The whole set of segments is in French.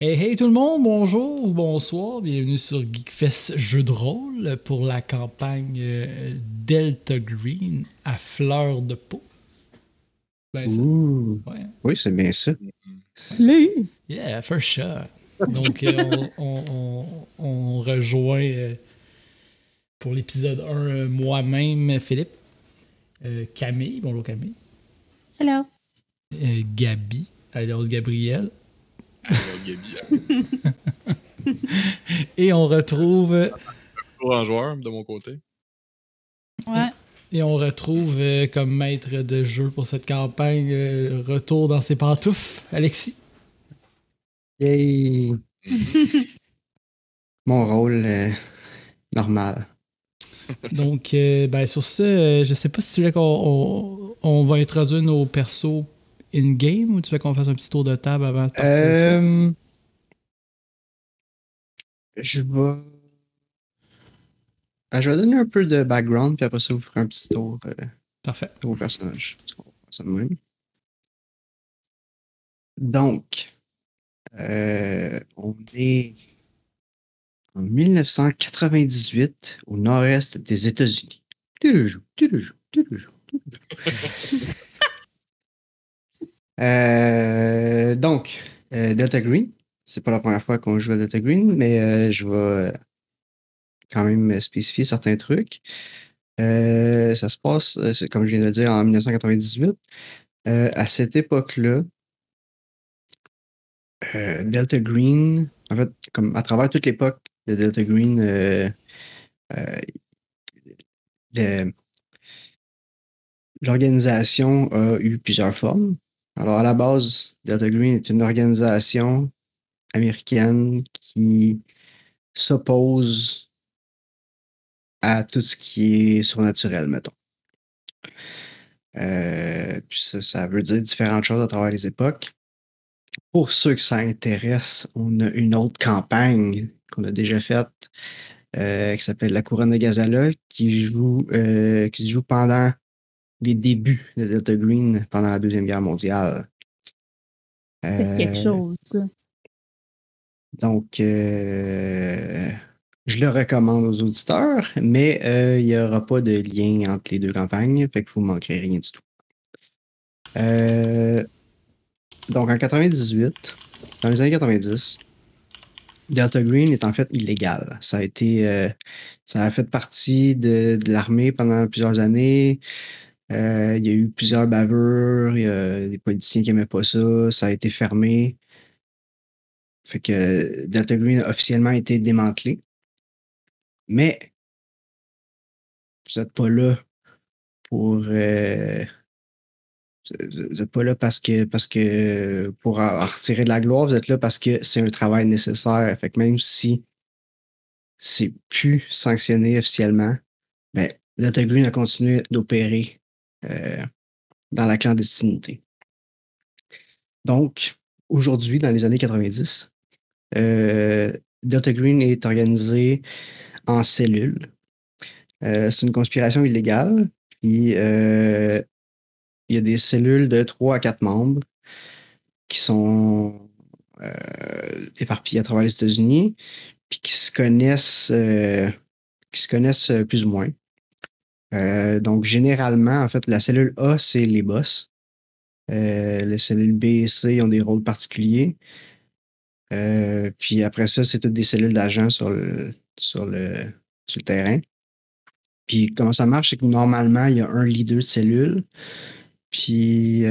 Hey hey tout le monde, bonjour ou bonsoir, bienvenue sur Geekfest Jeux de rôle pour la campagne euh, Delta Green à fleur de peau. Ben, ça, Ouh. ouais. Oui, c'est bien ça. Salut! Yeah, for sure. Donc, euh, on, on- on- on rejoint euh, pour l'épisode 1 euh, moi-même, Philippe, Camille, bonjour Camille, Hello! Gabi, alias Gabriel, et on retrouve toujours en joueur de mon côté. Ouais. Et on retrouve euh, comme maître de jeu pour cette campagne euh, Retour dans ses pantoufles, Alexis. Yay! Mon rôle euh, normal. Donc, euh, ben, sur ce, euh, je sais pas si tu veux qu'on on, on va introduire nos persos in-game ou tu veux qu'on fasse un petit tour de table avant de partir? Euh, je vais. Ah, je vais donner un peu de background, puis après ça, vous ferez un petit tour euh, Parfait. de même. Donc, euh, on est en 1998 au nord-est des États-Unis. Euh, donc, euh, Delta Green, c'est pas la première fois qu'on joue à Delta Green, mais euh, je vais quand même spécifier certains trucs. Ça se passe, comme je viens de le dire, en 1998. Euh, à cette époque-là, Delta Green, en fait, comme à travers toute l'époque de Delta Green, l'organisation a eu plusieurs formes. Alors, à la base, Delta Green est une organisation américaine qui s'oppose à tout ce qui est surnaturel, mettons. Euh, puis ça, ça veut dire différentes choses à travers les époques. Pour ceux que ça intéresse, on a une autre campagne qu'on a déjà faite euh, qui s'appelle La Couronne de Gazala, qui joue, euh, qui se joue pendant les débuts de Delta Green pendant la Deuxième Guerre mondiale. C'est quelque Euh, chose, ça. donc, euh, je le recommande aux auditeurs, mais euh, il n'y aura pas de lien entre les deux campagnes, fait que vous ne manquerez rien du tout. Euh, donc, en 98, dans les années 90, Delta Green est en fait illégal. Ça a été, euh, ça a fait partie de, de l'armée pendant plusieurs années. Euh, il y a eu plusieurs bavures, il y a des politiciens qui n'aimaient pas ça, ça a été fermé. Fait que Delta Green a officiellement été démantelé. Mais vous n'êtes pas là pour. euh, vous n'êtes pas là parce que, parce que pour en retirer de la gloire, vous êtes là parce que c'est un travail nécessaire. Fait que même si c'est plus sanctionné officiellement, ben, Delta Green a continué d'opérer euh, dans la clandestinité. Donc, aujourd'hui, dans les années 90, euh, Delta Green est organisé en cellules. Euh, c'est une conspiration illégale. Puis, il y a des cellules de 3 à 4 membres qui sont éparpillés à travers les États-Unis, puis qui se connaissent, qui se connaissent plus ou moins. Euh, donc, généralement, en fait, la cellule A, c'est les boss. Euh, les cellules B et C ont des rôles particuliers. Euh, puis après ça, c'est toutes des cellules d'agents sur le, sur, le, terrain. Puis comment ça marche, c'est que normalement, il y a un leader de cellule. Puis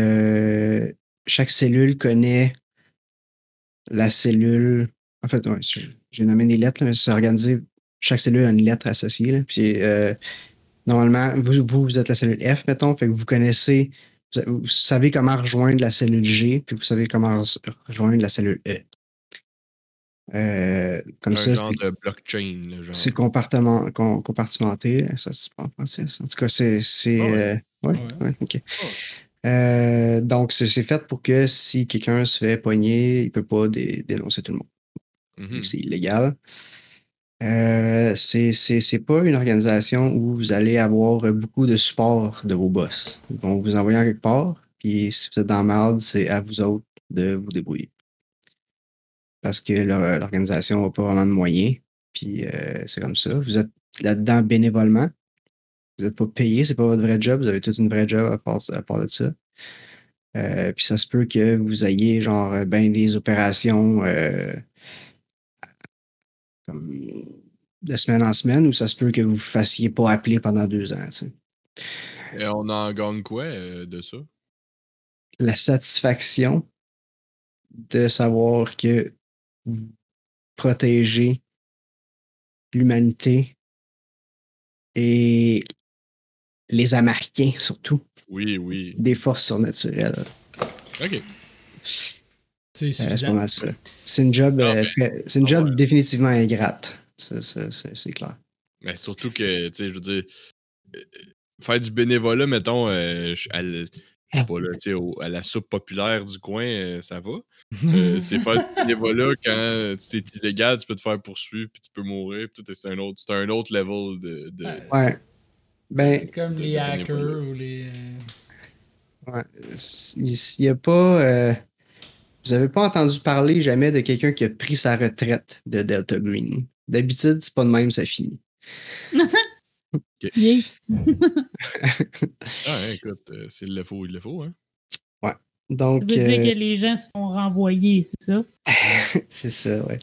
chaque cellule connaît la cellule. En fait, j'ai nommé des lettres, mais c'est organisé. Chaque cellule a une lettre associée. Puis normalement, vous, vous, vous êtes la cellule F, mettons, fait que vous connaissez, vous, vous savez comment rejoindre la cellule G, puis vous savez comment re- rejoindre la cellule E. Euh, comme un ça, genre c'est- de blockchain. c'est compartiment- com- compartimenté, là, ça se parle en français. ça. En tout cas, c'est. c'est, Ah ouais. euh. Euh, donc, c'est fait pour que si quelqu'un se fait pogner, il ne peut pas dé- dénoncer tout le monde. Mhm. C'est illégal. Euh, c'est pas une organisation où vous allez avoir beaucoup de support de vos boss. Ils vont vous envoyer en quelque part, puis si vous êtes dans la merde, c'est à vous autres de vous débrouiller. parce que leur- l'organisation n'a pas vraiment de moyens. Puis euh, c'est comme ça. Vous êtes là-dedans bénévolement. Vous n'êtes pas payé, c'est pas votre vrai job. Vous avez toute une vraie job à part, à part de ça. Euh, puis ça se peut que vous ayez genre euh, ben des opérations euh, comme de semaine en semaine ou ça se peut que vous ne fassiez pas appeler pendant deux ans. Et on en gagne quoi euh, de ça? La satisfaction de savoir que vous protégez l'humanité et les Américains surtout Oui, oui. des forces surnaturelles. Ok. C'est Euh, c'est suffisant. une job, Ah, euh, ben, c'est une ah job ouais. définitivement ingrate. C'est clair. Mais surtout que, tu sais, je veux dire, euh, faire du bénévolat, mettons, euh, je- à, l- je sais pas, là, tu sais, au- à la soupe populaire du coin, euh, ça va. Euh, c'est faire du bénévolat quand c'est illégal, tu peux te faire poursuivre, puis tu peux mourir, puis tout, c'est un autre, c'est un autre level de. de- Ouais. Ben, Comme de- les hackers ou les. ouais, il n'y a pas. Vous avez pas entendu parler jamais de quelqu'un qui a pris sa retraite de Delta Green. D'habitude, c'est pas de même, ça finit. Yeah. Ah, hein, écoute, euh, s'il le faut, il le faut, hein. Ça Donc, veut dire euh, que les gens se font renvoyer, c'est ça? c'est ça, ouais.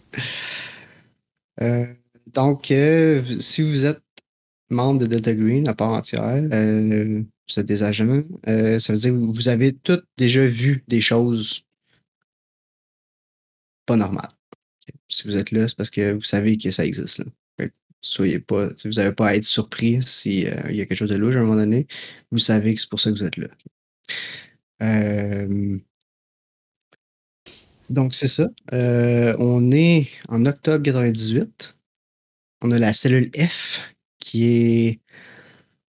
Euh, donc, euh, si vous êtes membre de Delta Green à part entière, euh, vous êtes des agents, euh, ça veut dire que vous avez tous déjà vu des choses pas normales. Ok. Si vous êtes là, c'est parce que vous savez que ça existe. Là. Soyez pas, vous n'avez pas à être surpris s'il y a quelque chose de louche à un moment donné. Vous savez que c'est pour ça que vous êtes là. Euh, donc, c'est ça. Euh, on est en octobre 98. On a la cellule F, qui est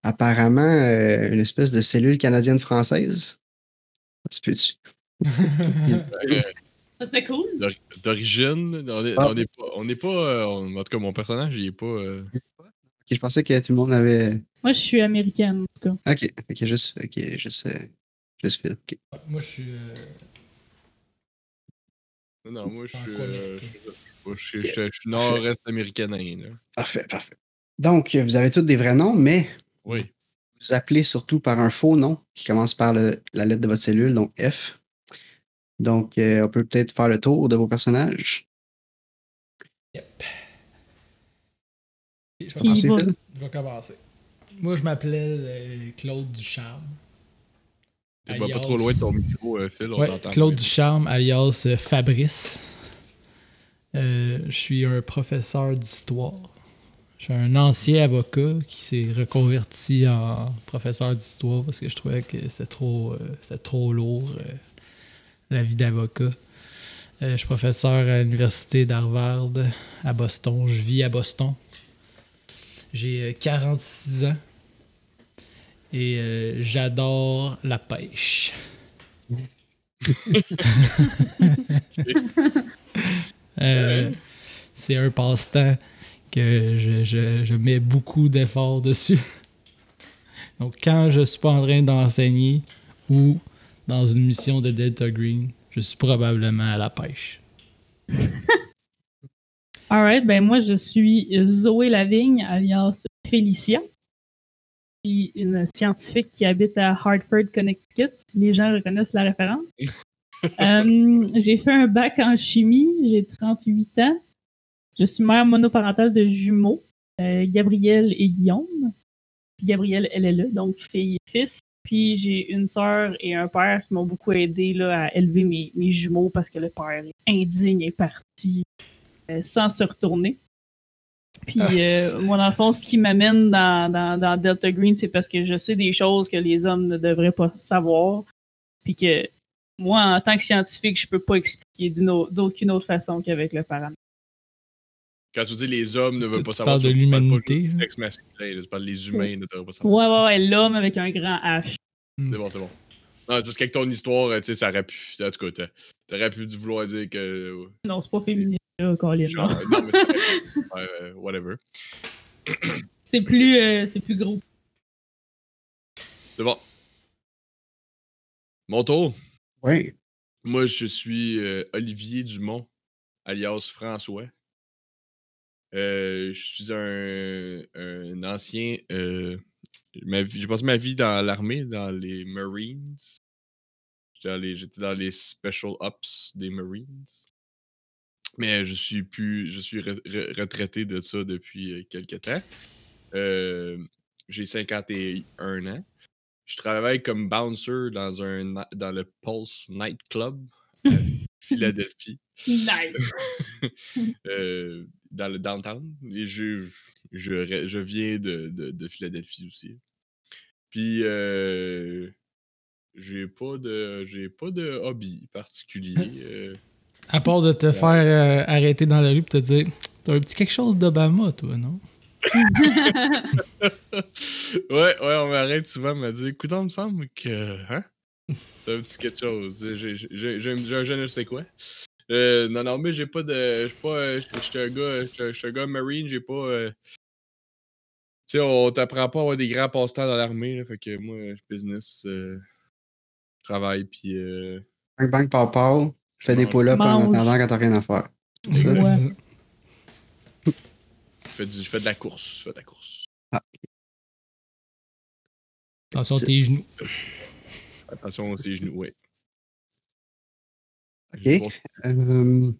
apparemment euh, une espèce de cellule canadienne-française. Ça se peut-tu? Ça serait cool. d'or- D'origine, on est, Ah. on n'est pas. On n'est pas euh, on- en tout cas, mon personnage, il est pas. euh, Ok, je pensais que tout le monde avait. Moi, je suis américaine, en tout cas. Ok, ok, juste. Ok, juste. euh, juste. Moi, je suis. euh, Non, non, moi, je suis. euh, je suis- je je suis nord-est américain. Parfait, parfait. Donc, vous avez tous des vrais noms, mais Oui. vous appelez surtout par un faux nom qui commence par le- la lettre de votre cellule, donc F. Donc, euh, on peut peut-être faire le tour de vos personnages. Yep. Je vais, Qui Commencez, va- Phil. je vais commencer. Moi, je m'appelais euh, Claude Ducharme. T'es pas, pas Alias- trop loin de ton micro, euh, Phil, on Ouais, t'entend. Claude bien. Ducharme, alias Fabrice. Euh, je suis un professeur d'histoire. Je suis un ancien avocat qui s'est reconverti en professeur d'histoire parce que je trouvais que c'était trop, euh, c'était trop lourd, euh, la vie d'avocat. Euh, je suis professeur à l'université d'Harvard à Boston. Je vis à Boston. J'ai euh, 46 ans et euh, j'adore la pêche. Euh, c'est un passe-temps que je, je- je mets beaucoup d'efforts dessus. Donc, quand je suis pas en train d'enseigner ou dans une mission de Delta Green, je suis probablement à la pêche. Alright, ben moi, je suis Zoé Lavigne, alias Félicia. Je suis une scientifique qui habite à Hartford, Connecticut, si les gens reconnaissent la référence. Euh, j'ai fait un bac en chimie, j'ai 38 ans. Je suis mère monoparentale de jumeaux, euh, Gabriel et Guillaume. Puis Gabriel, elle est là, donc fille et fils. Puis j'ai une sœur et un père qui m'ont beaucoup aidé là, à élever mes, mes jumeaux parce que le père est indigne et parti euh, sans se retourner. Puis Ah, euh, moi, dans le fond, ce qui m'amène dans, dans, dans Delta Green, c'est parce que je sais des choses que les hommes ne devraient pas savoir. Puis que moi, en tant que scientifique, je peux pas expliquer d'aucune autre façon qu'avec le paramètre. Quand tu dis les hommes ne veulent pas tu savoir, parles de tu parles pas l'humanité, juste du sexe masculin, là, tu parles des humains ne devraient pas savoir. Ouais, ouais, ouais, l'homme avec un grand H. C'est bon, c'est bon. Non, parce qu'avec ton histoire, euh, tu sais, ça aurait pu. En tout cas, t'a- t'aurais pu vouloir dire que. euh, Non, c'est pas féministe, là, Colin, genre, non. euh, non, mais c'est whatever. C'est plus, euh, c'est plus gros. C'est bon. Mon tour. Oui. Moi, je suis euh, Olivier Dumont, alias François. Euh, je suis un, un ancien. euh, J'ai passé ma vie dans l'armée, dans les Marines. J'étais dans les, j'étais dans les Special Ops des Marines. Mais je suis plus. Je suis re- re- retraité de ça depuis euh, quelques temps. Euh, J'ai 51 ans. Je travaille comme bouncer dans, un, dans le Pulse Night Club à Philadelphie Nice. euh, dans le downtown. Et je, je, viens de, de, de Philadelphie aussi. Puis, euh, j'ai pas de j'ai pas de hobby particulier. euh. À part de te faire euh, arrêter dans la rue et te dire T'as un petit quelque chose d'Obama, toi, non? ouais, ouais, on m'arrête souvent, on m'a dit Écoute, il me semble que. Hein? C'est un petit quelque chose. J'ai un je ne sais quoi. Euh, non, non, mais j'ai pas de. Je suis pas. euh, un gars. J'étais un gars marine, j'ai pas. euh, Tu sais, on t'apprend pas à avoir des grands passe-temps dans l'armée, là, fait que moi, je business, euh, je travaille, puis. Euh, Bang bang pow pow, je fais des pull-ups en attendant quand t'as rien à faire. Ouais. je, fais du, je fais de la course. Je fais de la course. Attention à tes genoux. Attention aux genoux, ouais. Ok. Euh,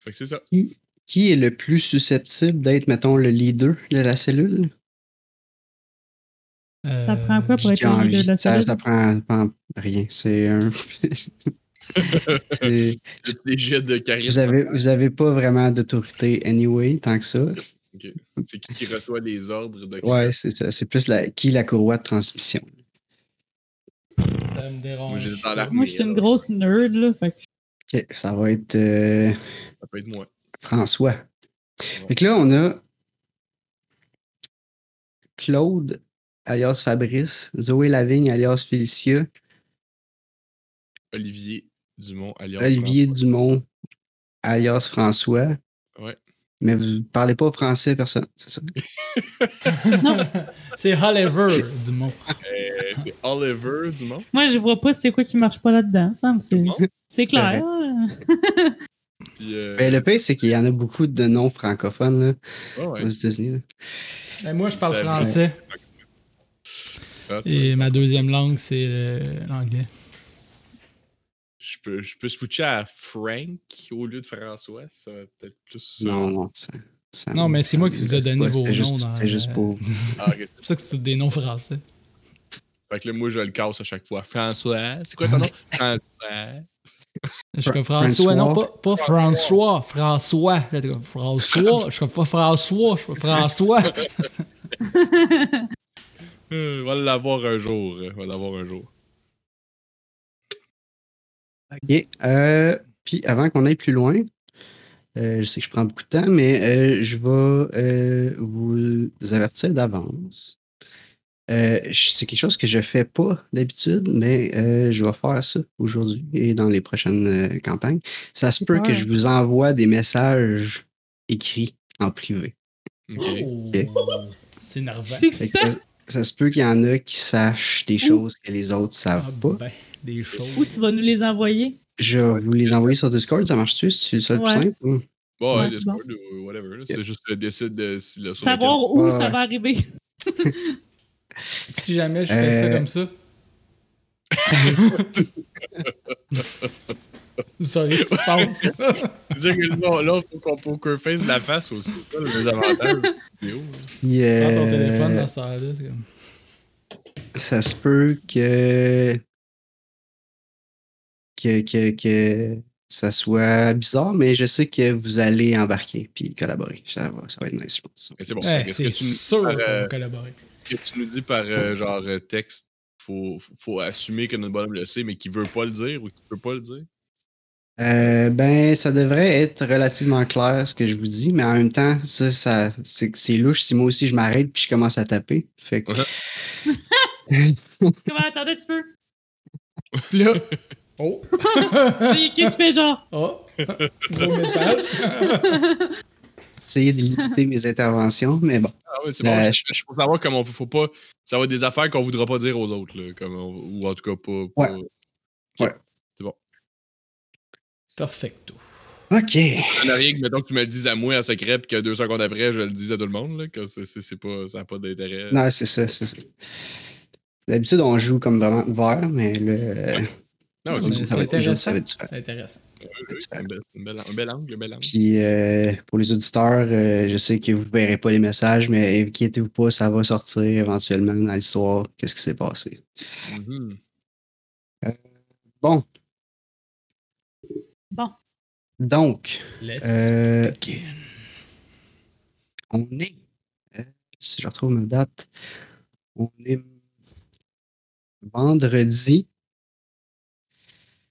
Fait que c'est ça. qui est le plus susceptible d'être, mettons, le leader de la cellule? Ça prend quoi pour être le leader de la envie? Ça, cellule? ça prend, prend rien. C'est un. c'est- des jets de charisme. vous, avez, vous avez pas vraiment d'autorité anyway, tant que ça. C'est qui qui reçoit les ordres de Ouais, c'est ça. C'est plus la, qui la courroie de transmission. Ça me dérange. Moi, j'étais dans l'armée. Moi, je suis une grosse nerd, là. Fait que Ok, ça va être euh, Ça peut être moi. François. Fait que là, on a Claude, alias Fabrice, Zoé Lavigne, alias Félicia, Olivier Dumont, alias. Olivier Dumont, alias François. Mais vous parlez pas français, personne, c'est ça? c'est Oliver, du mot. Euh, c'est Oliver Dumont? moi, je vois pas c'est quoi qui marche pas là-dedans. me semble. C'est- Non? C'est clair. Puis, euh, Ben, le pire, c'est qu'il y en a beaucoup de noms francophones là, ouais. aux États-Unis. là. Ben, moi, je parle français. Et ma deuxième langue, c'est euh, l'anglais. Je peux, je peux switcher à Frank au lieu de François. Ça va peut-être plus. euh, Non, non. Ça, ça- Non, mais c'est moi qui vous ai donné vos c'était juste- noms dans C'était juste pour. Ah, c'est- pour ça que c'est tous des noms français. Fait que là, moi, je le casse à chaque fois. François, c'est quoi ton nom? François. Je suis comme Fra- François, non, pas, pas François, François. Là, t'es comme François, je suis pas François, je suis François. Euh, on va l'avoir un jour. On va l'avoir un jour. OK. Euh, puis avant qu'on aille plus loin, euh, je sais que je prends beaucoup de temps, mais euh, je vais euh, vous avertir d'avance. Euh, c'est quelque chose que je fais pas d'habitude, mais euh, je vais faire ça aujourd'hui et dans les prochaines euh, campagnes. Ça se peut que je vous envoie des messages écrits en privé. Oh, C'est nerveux. Ça, ça se peut qu'il y en a qui sachent des choses que les autres savent Ah, pas. ben, des choses. Où tu vas nous les envoyer? Je vais vous les envoyer sur Discord, ça marche-tu? C'est ça le plus Ouais. simple? ou? Bon, Ouais, Discord ou whatever. là. C'est juste le décide de si le Savoir où Ouais, ça va arriver. Si jamais je fais ça Euh, comme ça. Vous saurez ce qui se passe. C'est-à-dire que non, là, faut qu'on poker face la face aussi. C'est ça le désavantage. de la vidéo. Puis, Prends ton téléphone dans ce temps-là. c'est comme- ça se peut que... Que, que, que ça soit bizarre, mais je sais que vous allez embarquer puis collaborer. Ça va, ça va être nice, je pense. C'est bon. Ouais, Est-ce c'est que, tu, nous- sûr qu'on euh, va collaborer. ce que tu nous dis par euh, genre euh, texte, faut, faut assumer que notre bonhomme le sait, mais qu'il veut pas le dire ou qu'il peut pas le dire? Euh, ben, ça devrait être relativement clair ce que je vous dis, mais en même temps, ça, ça c'est louche si moi aussi je m'arrête puis je commence à taper. Fait que, Comment, attendez un petit peu? Puis là. Oh! Il y a qui qui fait genre. Oh! Gros message. essayez de limiter mes interventions, mais bon. Ah oui, c'est bon. Euh, je, je faut savoir comment on faut pas. Ça va être des affaires qu'on voudra pas dire aux autres, là, comme on- ou en tout cas pas. pas- Ouais. Ouais. C'est bon. Perfecto. OK. Ça n'a rien que, mettons, que tu me le dises à moi en secret, puis que deux secondes après, je le dis à tout le monde, là, que c'est, pas, ça n'a pas d'intérêt. Non, c'est ça, c'est ça. D'habitude, on joue comme vraiment ouvert, mais le. Non, c'est, ça va être- aujourd'hui, ça intéressant. va être différent. C'est intéressant. oui, oui, c'est un, bel, un angle, un bel angle. Puis euh, pour les auditeurs, euh, je sais que vous ne verrez pas les messages, mais inquiétez-vous pas, ça va sortir éventuellement dans l'histoire. Qu'est-ce qui s'est passé? Mhm. Bon, Bon. donc, Let's euh, begin. on est. euh, si je retrouve ma date, on est vendredi.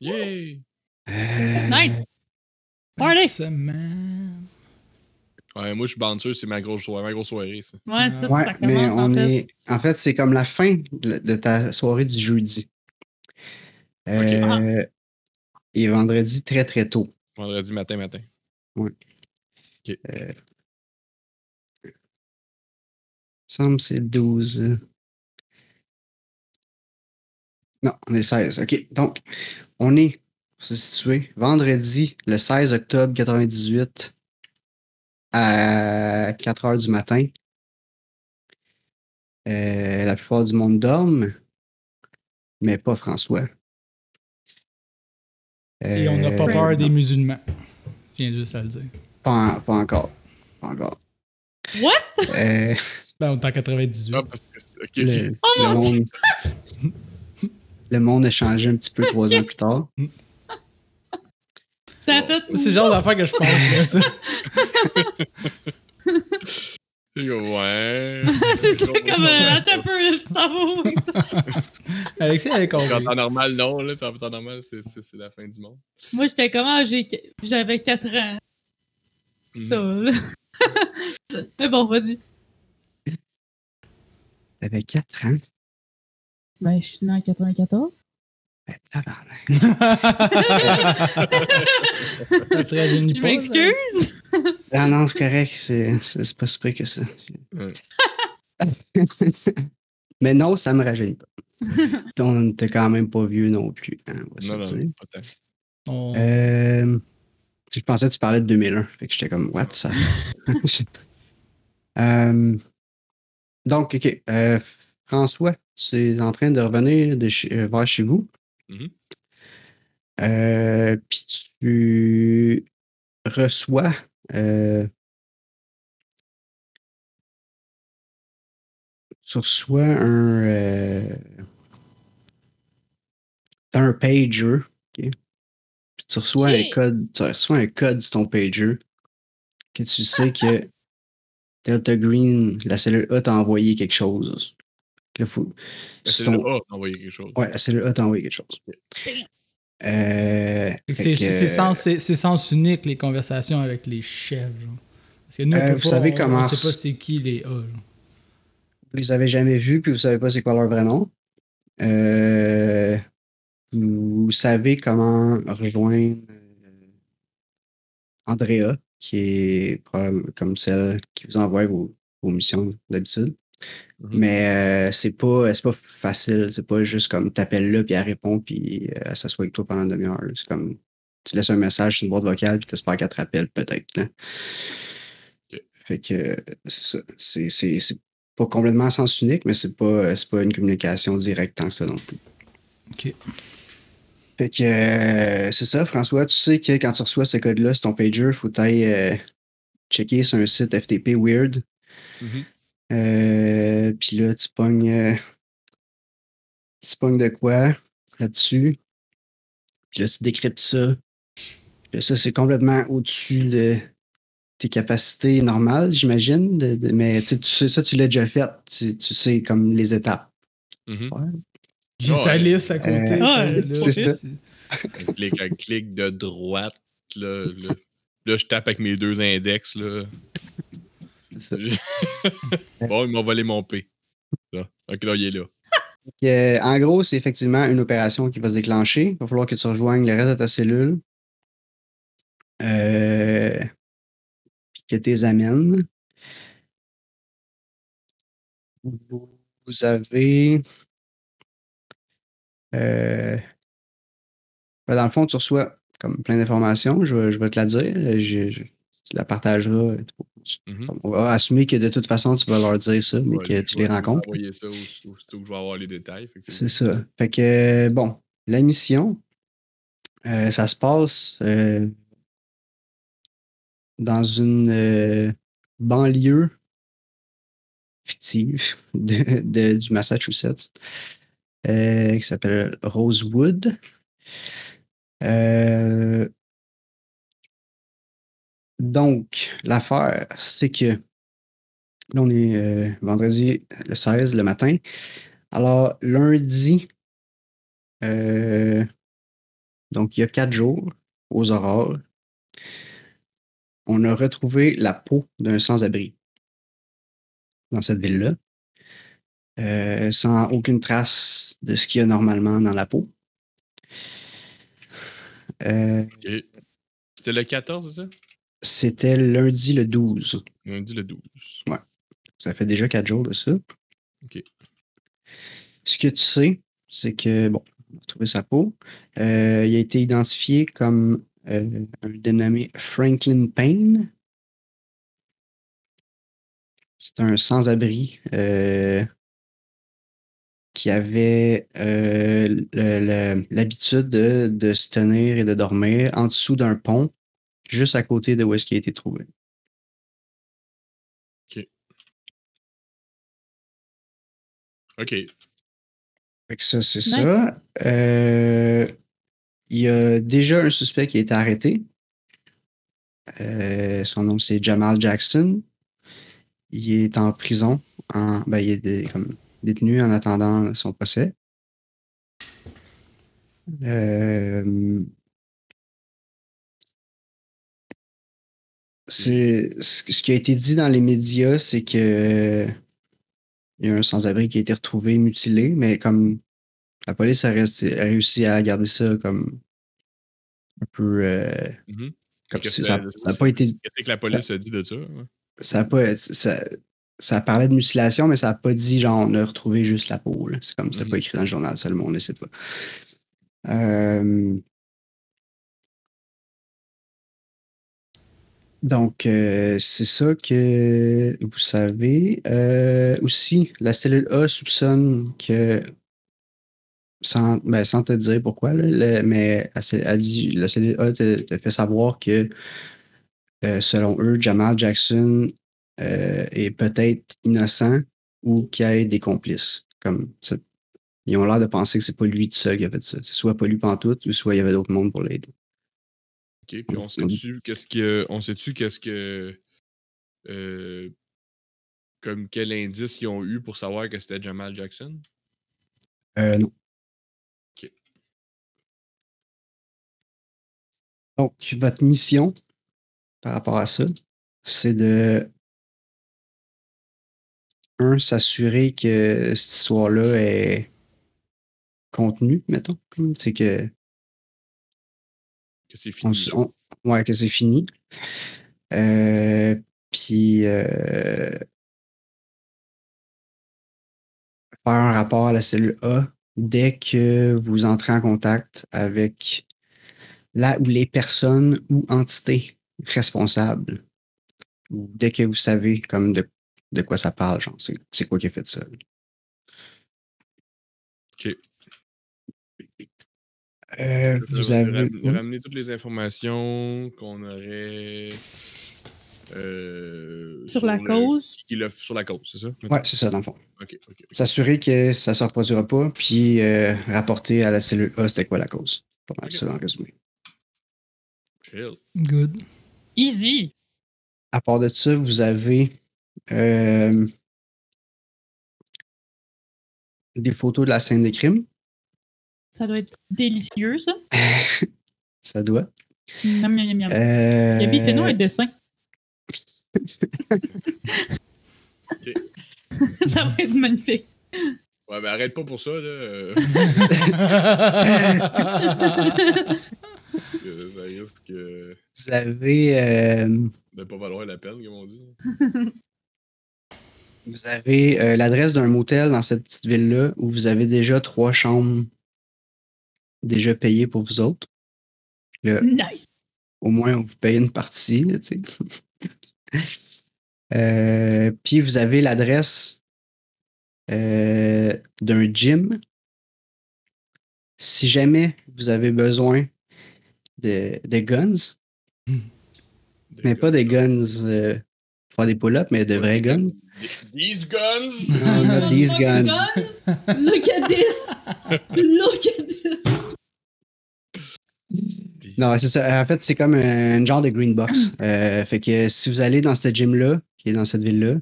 Yay! euh, Nice! Party! Semaine. Ouais, moi, je suis bandeux, c'est ma grosse soirée, ma grosse soirée, ça. Ouais, ça, Ouais, ça mais commence on en fait. est. En fait, c'est comme la fin de de ta soirée du jeudi. Euh, Et vendredi très très tôt. Vendredi matin, matin. Il me semble que c'est le 12. Non, on est 16. OK. Donc, on est pour se situer vendredi, le 16 octobre 98 à 4 heures du matin. Euh, la plupart du monde dorme, mais pas François. Et on n'a pas Euh, peur des musulmans. Je viens juste à le dire. Pas, en- pas encore. Pas encore. What? Euh, Ben, on est en 98. Ah, parce que le, Oh le mon Dieu! monde, le monde a changé un petit peu trois ans plus tard. Ça a Bon. fait. C'est le genre d'affaire que je pense. là, ça. Ouais. c'est ça, comme. euh, attends un peu, tu t'en vas avec ça? Alexis avait En compris. temps normal, non, là. En temps normal, c'est, la fin du monde. Moi, j'étais comment? J'ai- J'avais 4 ans. Mhm. Ça, là. Mais bon, vas-y. T'avais 4 ans? Ben, je suis né en 94. Ben, rajeunit Je m'excuse. Ah non, c'est correct. C'est, c'est, c'est pas si près que ça. Ouais. Mais non, ça me rajeunit pas. On n'était quand même pas vieux non plus. hein, Non, non, non, pas Euh, je pensais que tu parlais de 2001. Fait que j'étais comme, what, ça? Euh, donc, OK. euh, François, tu es en train de revenir de chez- euh, vers chez vous. Mhm. Euh, Puis tu reçois euh, tu reçois un euh, un pager? Puis tu reçois un code, tu reçois un code sur ton pager que tu sais que Delta Green, la cellule A t'a envoyé quelque chose. Là, faut- le ton- A d'envoyer quelque chose. Ouais, la cellule A t'a envoyé quelque chose. Euh, C'est que, sens, c'est- c'est sens unique, les conversations avec les chefs. genre. Parce que nous, on Euh, vous pas- savez on- comment On sait pas c'est qui les A. genre. vous les avez jamais vus, puis vous savez pas c'est quoi leur vrai nom. Euh, vous savez comment rejoindre Andrea, qui est comme celle qui vous envoie vos, vos missions d'habitude. Mhm. Mais euh, c'est pas, c'est pas facile. C'est pas juste comme t'appelles là, puis elle répond, puis euh, elle s'assoit avec toi pendant une demi-heure. C'est comme tu laisses un message sur une boîte vocale, puis t'espères qu'elle te rappelle, peut-être. Ok. Fait que euh, c'est ça. C'est- C'est c'est pas complètement à sens unique, mais c'est pas, c'est pas une communication directe tant que ça non plus. Ok. Fait que euh, c'est ça, François. Tu sais que quand tu reçois ce code-là sur ton pager, faut t'aille euh, checker sur un site FTP weird. Mhm. Euh, puis là, tu pognes, euh, tu pognes de quoi là-dessus? Puis là, tu décryptes ça. Puis là, ça, c'est complètement au-dessus de tes capacités normales, j'imagine. de- de- mais tu sais, ça, tu l'as déjà fait. Tu, tu sais comme les étapes. Mhm. J'ai Ouais. sa liste à côté. Euh, c'est ça. Un clic, clic de droite, là, là. Là, je tape avec mes deux index, là. Ça. bon, ils m'ont volé mon P. Là. Ok, là, il est là. Que, en gros, c'est effectivement une opération qui va se déclencher. Il va falloir que tu rejoignes le reste de ta cellule. Euh, puis que tu les amènes. Vous avez. euh, ben, dans le fond, tu reçois comme plein d'informations. Je, vais- je vais te la dire. Je, je- tu la partageras. Mhm. On va assumer que de toute façon, tu vas leur dire ça, mais Ouais, que tu les je vais rencontres. envoyer ça aussitôt que je vais avoir les détails. C'est ça. Fait que, bon, la mission, euh, ça se passe euh, dans une euh, banlieue fictive de, de- du Massachusetts qui s'appelle Rosewood. Euh, donc, l'affaire, c'est que là, on est euh, vendredi le 16 le matin. Alors, lundi, euh, donc il y a quatre jours aux aurores, on a retrouvé la peau d'un sans-abri dans cette ville-là, euh, sans aucune trace de ce qu'il y a normalement dans la peau. C'était le 14, c'est ça? C'était lundi le 12. Lundi le 12. Ça fait déjà quatre jours de ça. Ok. Ce que tu sais, c'est que, bon, on a retrouvé sa peau. Euh, il a été identifié comme euh, un dénommé Franklin Payne. C'est un sans-abri euh, qui avait l'habitude de, de se tenir et de dormir en dessous d'un pont, juste à côté de où est-ce qu'il a été trouvé. Ok. Fait que ça, c'est Nice. ça. Euh, il y a déjà un suspect qui a été arrêté. Euh, son nom, c'est Jamal Jackson. Il est en prison. En, ben, il est comme détenu en attendant son procès. Euh, c'est, ce qui a été dit dans les médias, c'est que il y a un sans-abri qui a été retrouvé mutilé, mais comme la police a, resté- a réussi à garder ça comme un peu. euh, Mhm. comme si ça n'a pas été. Qu'est-ce que la police a dit de ça? ouais? Ça, a pas, ça, ça parlait de mutilation, mais ça n'a pas dit genre on a retrouvé juste la peau. C'est comme c'est Mhm. pas écrit dans le journal, ça le monde ne sait pas. Euh, donc, euh, c'est ça que vous savez. Euh, aussi, la cellule A soupçonne que, sans, ben, te dire pourquoi, mais la cellule A te, fait savoir que, euh, selon eux, Jamal Jackson est peut-être innocent ou qu'il y ait des complices. Comme. Ils ont l'air de penser que c'est pas lui tout seul qui a fait ça. C'est soit pas lui pantoute ou soit il y avait d'autres mondes pour l'aider. Ok, puis on sait-tu qu'est-ce que. On sait-tu qu'est-ce que. euh, comme quel indice ils ont eu pour savoir que c'était Jamal Jackson? Euh, non. Ok. Donc, votre mission par rapport à ça, c'est de un, s'assurer que cette histoire-là est contenue, mettons. C'est que, Que c'est fini. on- ouais, que c'est fini. Euh, puis euh, faire un rapport à la cellule A dès que vous entrez en contact avec la ou les personnes ou entités responsables. Dès que vous savez comme de, de quoi ça parle, genre, c'est c'est quoi qui a fait ça. Ok. Euh, vous avez. ram- ramener toutes les informations qu'on aurait. euh, Sur la le- cause? qui l'a- sur la cause, c'est ça? Ouais, c'est ça, dans le fond. Ok, ok. ok. S'assurer que ça ne se reproduira pas, puis euh, rapporter à la cellule A c'était quoi la cause? Pas mal ça en résumé. Chill. Good. Easy. À part de ça, vous avez euh, des photos de la scène des crimes. Ça doit être délicieux, ça. ça doit. Miam, miam, miam, miam. Euh, Gabi, fais-nous un dessin. ça va être magnifique. Ouais, mais arrête pas pour ça, là. ça risque euh, vous avez, euh, de pas valoir la peine, comme on dit. vous avez euh, l'adresse d'un motel dans cette petite ville-là où vous avez déjà trois chambres déjà payées pour vous autres. Là, Nice. au moins, on vous paye une partie. là. Euh, puis vous avez l'adresse euh, d'un gym. Si jamais vous avez besoin de, de guns, mais pas des guns euh, pour faire des pull-ups, mais de vrais guns. These guns! Non, not these guns. Look at this! Look at this! Non, c'est ça. En fait, c'est comme un, genre de green box. Euh, fait que si vous allez dans ce gym-là, qui est dans cette ville-là,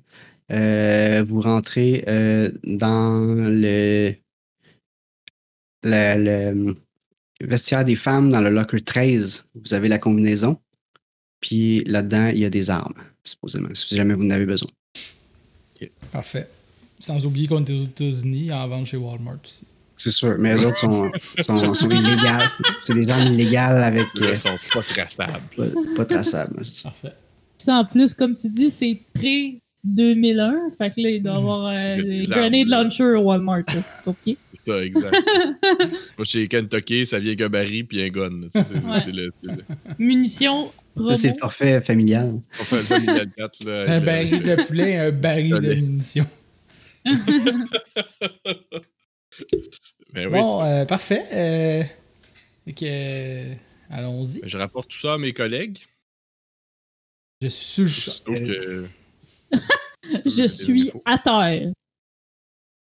euh, vous rentrez euh, dans le, le, le vestiaire des femmes, dans le locker 13. Vous avez la combinaison. Puis là-dedans, il y a des armes, supposément, si jamais vous en avez besoin. Parfait. Sans oublier qu'on est aux États-Unis, en vente chez Walmart aussi. C'est sûr, mais les autres sont, sont, sont illégales. C'est des armes illégales avec Ils euh, sont pas traçables. pas, pas traçables. Parfait. Ça, en plus, comme tu dis, c'est pré-2001. Fait que là, il doit y avoir euh, des grenades launcher au Walmart. OK? C'est ça, exact. Moi, chez Kentucky, ça vient avec un baril puis un gun. C'est Ouais. le. le- Munitions, Ça, c'est le forfait familial. On fait un familial 4. Là, Un baril euh, de poulet et un baril de munitions. Ben oui. Bon, euh, parfait. Euh, euh, allons-y. Je rapporte tout ça à mes collègues. Je suis que. Je suis à terre.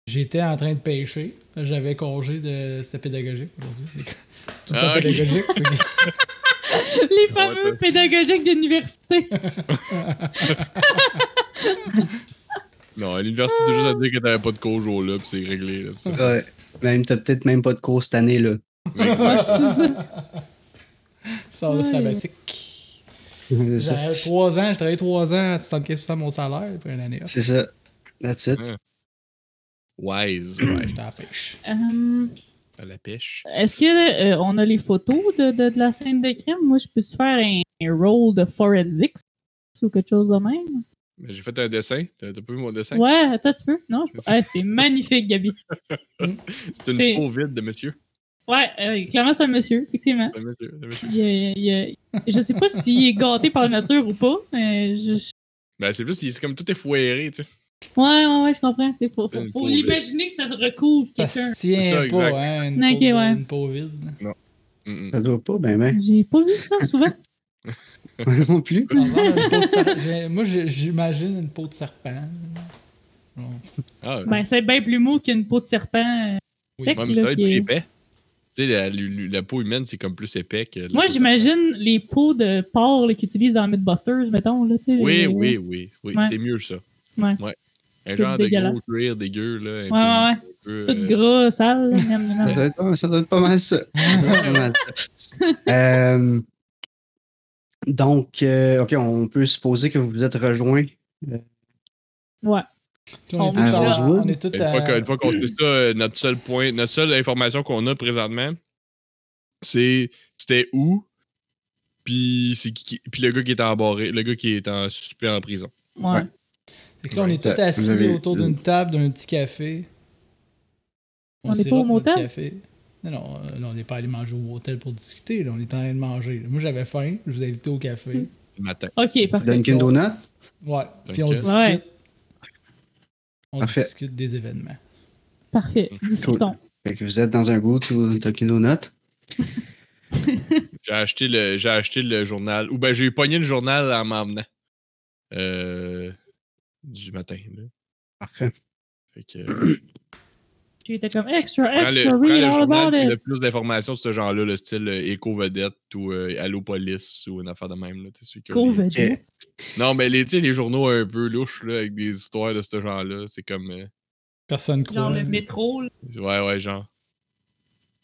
J'étais en train de pêcher. J'avais congé de. C'était pédagogique aujourd'hui. C'est tout le Ah, pédagogique. Les Ouais, fameux pédagogiques d'université. Non, à l'université, t'as juste à dire que t'avais pas de cours jour là, puis c'est réglé. Là, Ouais. Même, t'as peut-être même pas de cours cette année, là. Sort le sabbatique. J'avais 3 ans, j'ai travaillé 3 ans à 75% de mon salaire, puis une année. C'est ça. That's it. Ouais. Wise, ouais. J'étais à la pêche. Euh, À la pêche. Est-ce que euh, on a les photos de, de, de la scène de crime? Moi, je peux se faire un, un roll de forensics ou quelque chose de même? Mais J'ai fait un dessin. T'as pas vu mon dessin? Ouais, attends, tu peux? Non? Je sais. Ouais, c'est magnifique, Gabi. C'est une peau vide de monsieur. Ouais, euh, clairement, c'est un monsieur, effectivement. C'est un monsieur, un. Il, il je sais pas s'il est gâté par la nature ou pas, mais je, Ben, c'est plus, c'est comme tout est foiré, tu sais. Ouais, ouais, ouais, je comprends. Il faut, C'est faut, l'imaginer que ça recouvre Ça quelqu'un. se tient C'est ça, exact. pas, hein, une, Ok, peau, ouais. une peau vide. Mm, mm. Ça doit pas, ben, ben. J'ai pas vu ça souvent. Moi non plus. Ça Moi, j'imagine une peau de serpent. Ah, Ben, c'est bien plus mou qu'une peau de serpent euh, Oui, sec. ouais, mais là, c'est qui plus épais. Tu sais, la, la- la peau humaine, c'est comme plus épais que. Moi, j'imagine les peaux de porc qu'ils utilisent dans Mythbusters, mettons. Là. Oui, les- oui, oui. oui Ouais. C'est mieux, ça. Ouais. Un genre de gros cuir dégueu, là. un Ouais, peu- ouais, ouais. peu, Tout euh, gras, sale. Ça être pas, ça mal ça. Ça être pas mal ça. Euh, donc, euh, OK, on peut supposer que vous vous êtes rejoints. Ouais. Puis on, est on est tous Une à- fois que- une fois qu'on fait ça, euh, notre seul point, notre seule information qu'on a présentement, c'est c'était où, puis c'est qui, puis le gars qui est embarré, le gars qui est en suspect en prison. Ouais. Ouais. Fait que là, on est Ouais, tous assis avez- autour d'une table, d'un petit café. On est pas au motel? café. Non, non, euh, là, on n'est pas allé manger au motel pour discuter. Là, on est en train de manger. Moi, j'avais faim. Je vous ai invité au café. Mm. Le matin. Ok, parfait. Dunkin' Donut. Ouais. Puis on Dunkin'. discute. Ouais. On Parfait. discute des événements. Parfait. Discutons. Fait que vous êtes dans un ou Dunkin' Donut. J'ai acheté le, j'ai acheté le journal, ou ben j'ai pogné le journal en m'emmenant euh, du matin. Là. Parfait. Fait que, euh, J'étais comme extra, prends le, extra, prends read le all journal le plus d'informations sur ce genre-là, le style euh, Éco-Vedette ou euh, Allo Police ou une affaire de même. Là, les- COVID. Non, mais les, les journaux un peu louches là, avec des histoires de ce genre-là, c'est comme. euh, Personne croit. Genre le métro. là. ouais, ouais, genre.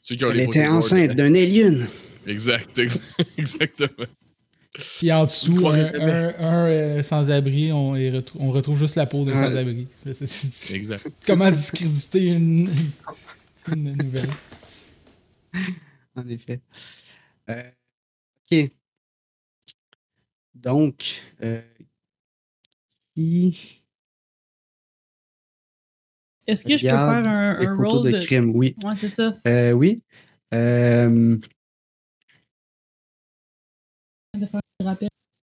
Ceux qui ont Elle les était enceinte de- d'un alien. Exact, ex- exactement. Puis en dessous, un, euh, sans-abri, on, y retrou- on retrouve juste la peau d'un Ouais. sans-abri. Exact. Comment discréditer une, une nouvelle? En effet. Euh, OK. Donc, euh, qui Est-ce que je peux faire un, un roll de de. crime? Oui. Ouais, c'est ça. Euh, oui. Euh, de faire un rappel.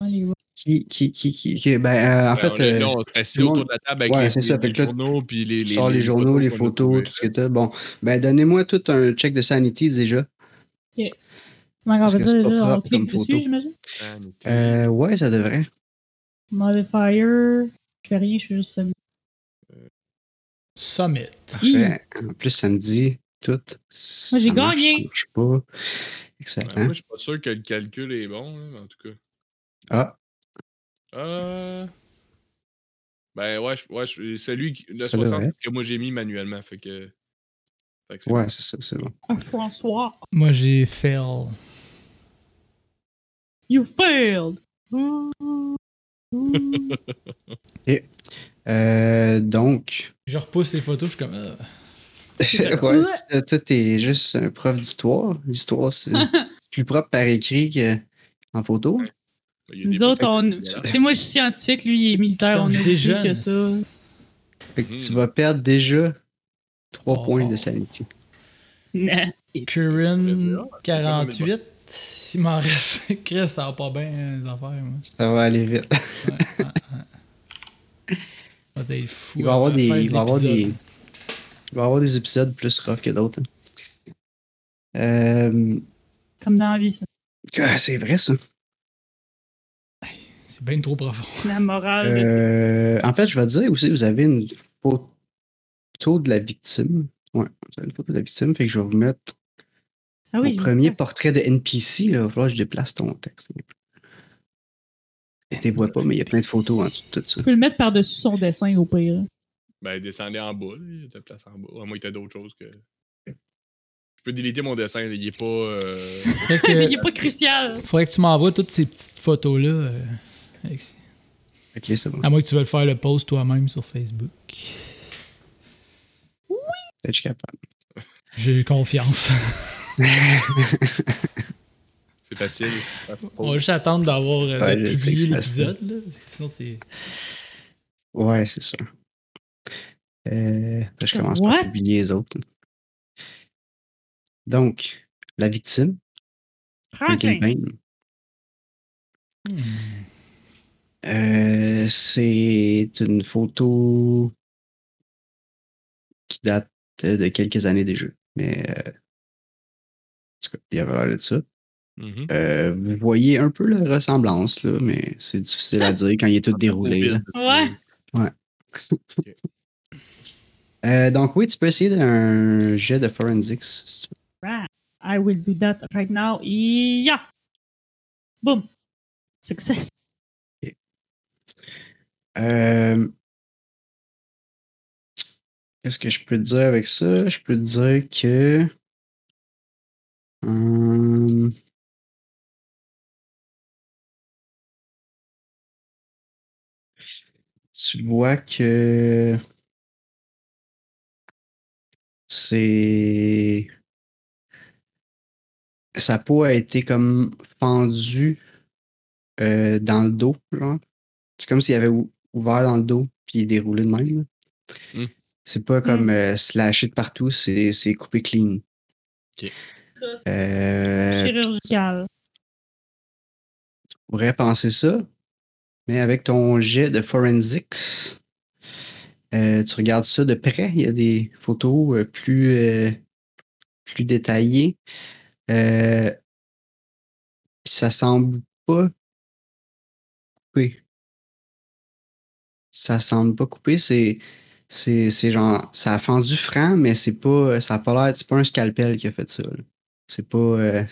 Les Qui, qui, qui, qui, qui- ben, euh, en Ben, fait, on est euh, là, on s'est assis autour monde- de la table avec Ouais, les, c'est ça, les- les là, journaux, puis les, les, sors les, journaux, les photos, tout ce que t'as. Bon, ben, donnez-moi tout un check de sanity déjà. Comment on c'est pas déjà? On clique dessus, j'imagine? là. Euh, ouais, ça devrait. Modifier. Je fais rien, je suis juste submit. Summit. Parfait. En plus, ça me dit tout. Moi, j'ai gagné. ça marche pas. Ben, moi, je suis pas sûr que le calcul est bon, là, mais en tout cas. Ah, Euh... Ben ouais, je- ouais je- celui qui- le Ça 60 devrait. que moi j'ai mis manuellement, fait que. fait que c'est ouais, bon. c'est ça, c'est bon. Ah, François. Moi, j'ai fail. You failed. Ouh. Ouh. Euh, donc, Je repousse les photos, je suis comme. ouais, toi, t'es juste un prof d'histoire. L'histoire, c'est plus propre par écrit qu'en photo. Nous autres, on. qui sont Tu sais, moi, je suis scientifique, lui, il est militaire. On dit déjà, que ça. Fait que tu Mhm. vas perdre déjà 3 Oh. points de sanity. Nah. Curran 48. Il m'en reste. Chris, ça va pas bien, les affaires. Moi. Ça va aller vite. Ouais, ouais, ouais. Fou. Il va y avoir des- il va avoir des-. Il va y avoir des épisodes plus rough que d'autres. hein. Euh, Comme dans la vie, ça. ah, c'est vrai, ça. C'est bien trop profond. La morale. Euh, en fait, je vais te dire aussi, vous avez une photo de la victime. Ouais, vous avez une photo de la victime, fait que je vais vous mettre Ah oui. au premier portrait de NPC. Là, il va falloir que je déplace ton texte. Tu ne vois pas, mais il y a plein de photos en dessous de tout ça. Tu peux le mettre par-dessus son dessin au pire. Ben, descendez en bas, là, il y a de la place en bas. À moins que t'aies d'autres choses que. Je peux déliter mon dessin, là, il est pas. euh, il est pas crucial. faudrait que tu m'envoies toutes ces petites photos-là. euh, avec- Ok, c'est bon. À moins que tu veuilles faire le post toi-même sur Facebook. Peut-être que je suis capable. J'ai confiance. C'est facile. On va juste attendre d'avoir euh, Ouais, facile. l'épisode. Sinon, c'est. Ouais, c'est sûr. Euh, je commence What? par publier les autres. Donc, la victime, Franklin Hmm. euh, c'est une photo qui date de quelques années déjà. Mais, euh, en tout cas, il y avait l'air de ça. Mhm. Euh, vous voyez un peu la ressemblance, là, mais c'est difficile à dire quand il est tout déroulé. là. Ouais. Euh, donc, oui, tu peux essayer un jet de forensics. si tu veux. Right. I will do that right now. Yeah. Boom. Success. Euh, Qu'est-ce que je peux te dire avec ça? Je peux te dire que. Hum, tu vois que. C'est. Sa peau a été comme fendue euh, dans le dos, genre. C'est comme s'il avait ou- ouvert dans le dos puis déroulé de même. Hmm. C'est pas comme Hmm. euh, slashé de partout, c'est c'est coupé clean. Ok. Euh, Chirurgical. tu pourrais penser ça, mais avec ton jet de forensics, euh, tu regardes ça de près. Il y a des photos euh, plus, euh, plus détaillées. Puis ça semble pas coupé. Ça semble pas coupé, c'est. C'est genre. Ça a fendu franc, mais c'est pas. Ça a pas l'air. C'est pas un scalpel qui a fait ça. C'est pas.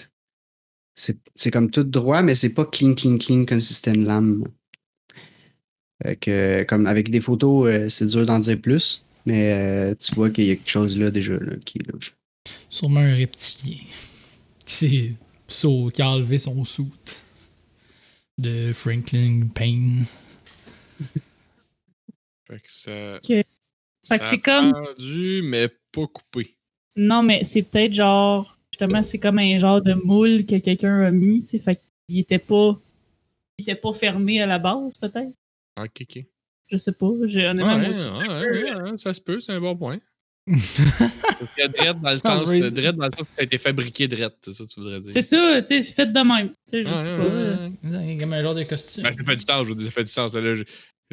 c'est comme tout droit, mais c'est pas clean, clean, clean comme si c'était une lame. Fait que, comme avec des photos, euh, c'est dur d'en dire plus, mais euh, tu vois qu'il y a quelque chose là déjà là, qui est louche. Sûrement un reptilien. Qui qui a enlevé son soute de Franklin Payne. Fait que ça. Fait que c'est comme- mais pas coupé. Non, mais c'est peut-être genre. Justement, c'est comme un genre de moule que quelqu'un a mis. tu sais, Fait qu'il était pas. Il était pas fermé à la base, peut-être. Ok, ok. Je sais pas. J'ai honnêtement. ouais, ouais, ouais, ouais, ça se peut, c'est un bon point. Parce que dread dans le sens, dread dans le sens que ça a été fabriqué dread, c'est ça que tu voudrais dire. C'est ça, tu sais, c'est fait de même. Ouais, euh. C'est comme un genre de costume. Ben, ça fait du sens, je veux dire, ça fait du sens. Là, je-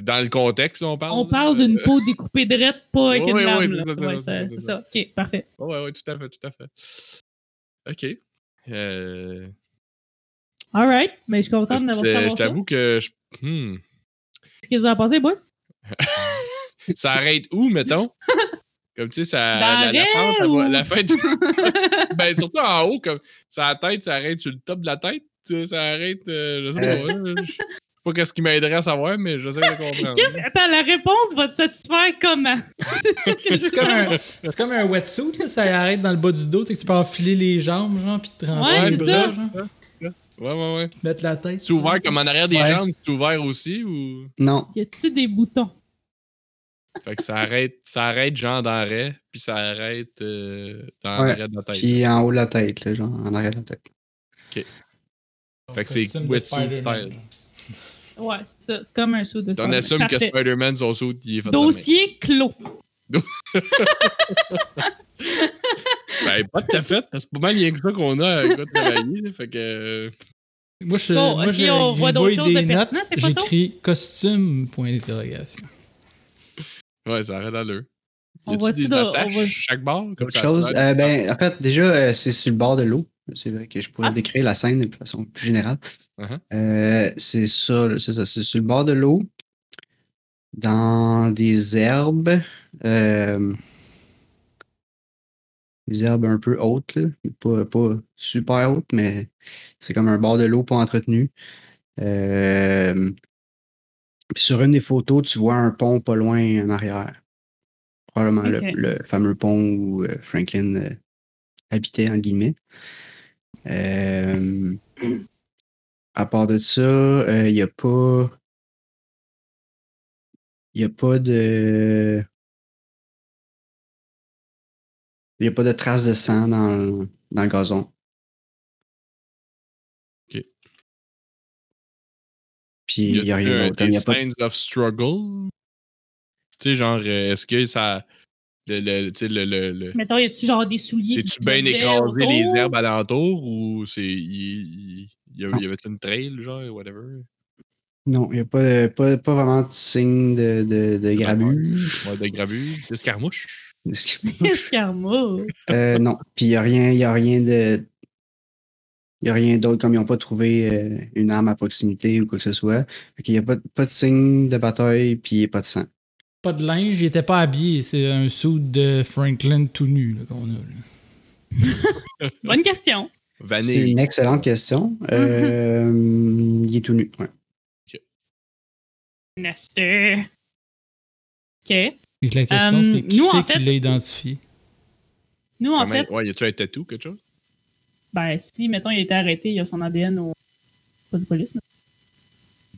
Dans le contexte, on parle. On parle d'une peau découpée de pas avec une ouais, lame. c'est ça, Ouais, c'est ça, ça- c'est c'est ça. ça. Ok, parfait. Ouais, ouais, tout à fait, tout à fait. OK. Euh, Alright, mais je suis contente d'avoir c'est- savoir je ça. t'avoue que. je- hmm. Qu'est-ce que vous en pensez, boys? Ça arrête où, mettons? Comme tu sais, ça. Dans La, la pente, ou- la fête. ben, surtout en haut, comme. Ça tête, ça arrête sur le top de la tête. tu sais, Ça arrête. euh, je sais Euh. pas. Je sais pas qu'est-ce qui m'aiderait à savoir, mais j'essaie de comprendre. Attends, la réponse va te satisfaire comment? C'est comme un, c'est comme un wetsuit, là, ça arrête dans le bas du dos, tu sais que tu peux enfiler les jambes, genre, puis te rentrer Ouais, bras, genre, Ouais, ouais, ouais. mettre la tête. C'est ouvert comme en arrière des Ouais. jambes, c'est ouvert aussi ou? Non. Y a-tu des boutons? Fait que ça arrête, ça arrête genre d'arrêt, puis ça arrête euh, dans Ouais, l'arrêt de la tête. Puis en haut de la tête, là, genre, en arrière de la tête. Fait que c'est wetsuit style. Ouais, c'est ça. C'est comme un saut de On Spider-Man. assume que. Spider-Man, son saut, il est fait Dossier clos. Ben, pas tout à fait, parce que c'est pas mal rien que ça qu'on a à quoi de travailler. Fait que. euh, Moi, je, Bon, moi, on voit d'autres choses de pertinent, c'est pas? J'écris costume, point d'interrogation. Ouais, ça arrête à l'heure. On voit-tu des de- on attaches voit- chaque barre? Comme ça, chose, euh, ben, en fait, déjà, euh, c'est sur le bord de l'eau. C'est vrai que je pourrais Ah. décrire la scène de façon plus générale. Uh-huh. Euh, c'est ça, là, c'est ça. C'est sur le bord de l'eau, dans des herbes. euh, des herbes un peu hautes, là. Pas, pas super hautes, mais c'est comme un bord de l'eau pas entretenu. Euh, puis sur une des photos, tu vois un pont pas loin en arrière. Probablement le- fameux pont où euh, Franklin euh, habitait, en guillemets. Euh, à part de ça, il n'y a pas. Il n'y a pas de. Il n'y a pas de traces de sang dans, le- dans le gazon. Ok. Puis il n'y a rien euh, d'autre. Il Des y a pas de- signs of struggle? Tu sais, genre, euh, est-ce que ça. Le, le, tu sais, le, le, le- Mettons, y a-tu genre des souliers? Qui bien écrasé les herbes alentour ou c'est. Il, y il y avait une trail, genre, whatever? Non, il n'y a pas, pas, pas vraiment de signe de, de, de grabuge. Ouais, de grabuge, d'escarmouche. Escarmouche. Euh, non. Puis il n'y a rien, y a rien de. Il n'y a rien d'autre, comme ils n'ont pas trouvé euh, une arme à proximité ou quoi que ce soit. Il n'y a pas, pas de signe de bataille, puis pas de sang. Pas de linge, il était pas habillé. C'est un suit de Franklin tout nu qu'on a. là. Bonne question. C'est une excellente question. Euh, il est tout nu. Ouais. Nestor. OK. Et la question, Euh, c'est qui nous, en c'est fait- qui l'a identifié? Nous, en Comment- fait, Ouais, y a-tu un tatou, quelque chose? ben, si, mettons, il a été arrêté, il a son ADN au poste de police. mais-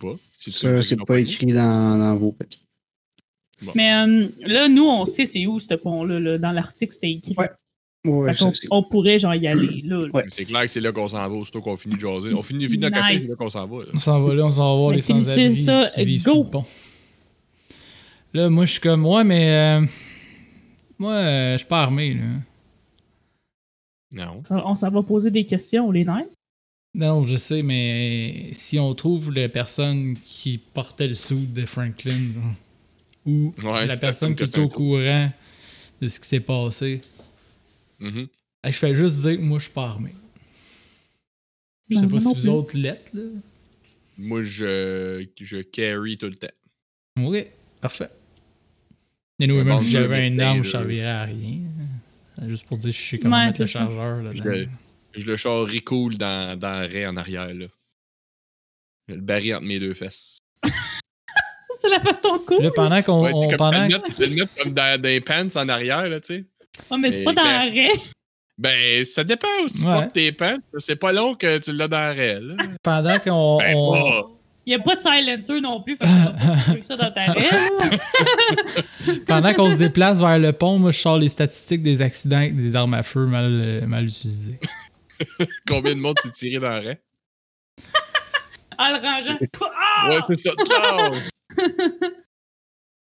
Pas. Ça, c'est pas écrit dans, dans vos papiers. Mais euh, là, nous, on sait c'est où ce pont-là. là. Dans l'article, c'était écrit. Ouais. Ouais, c'est- on pourrait, genre, y aller, là. Ouais. C'est clair que c'est là qu'on s'en va, aussitôt qu'on finit de jaser. On finit, finit notre café, Nice. c'est là qu'on s'en va. là. On s'en va là, on s'en va les finissez sans-abri ça, go! pont. Là, moi, je suis comme, ouais, mais... euh, moi, euh, je suis pas armé, là. Non. Ça- On s'en va poser des questions, les nerfs. Non, je sais, mais si on trouve la personne qui portait le sou de Franklin, genre, ou Ouais, la c'est personne qui est c'est au courant de ce qui s'est passé, Mhm. hey, je fais juste dire que moi, je suis pas armé. Je sais Ben, pas si vous plus. autres l'êtes, là. Moi, je, je carry tout le temps. Oui, parfait. Et nous, Un même si j'avais mais arme, je servirais à rien. Juste pour dire que je sais comment Ouais, mettre le ça. chargeur là Je le, je le cool dans, dans le raie en arrière, là. Je le baril entre mes deux fesses. C'est la façon cool. Là, pendant qu'on. Ouais, pendant... je vais le mettre- comme dans, les pants en arrière, là, tu sais. Ah, mais c'est pas dans ben- l'arrêt. Ben, ça dépend où tu Ouais. portes tes pants. C'est pas long que tu l'as dans la raie, là. pendant qu'on. Ben, on- pas. Il n'y a pas de silencer non plus. Fait que ça pas dans ta raie. Pendant qu'on se déplace vers le pont, moi, je sors les statistiques des accidents avec des armes à feu mal, euh, mal utilisées. Combien de monde tu tiré dans la raie? En le rangeant. Ah! Ouais, c'est ça. Claude!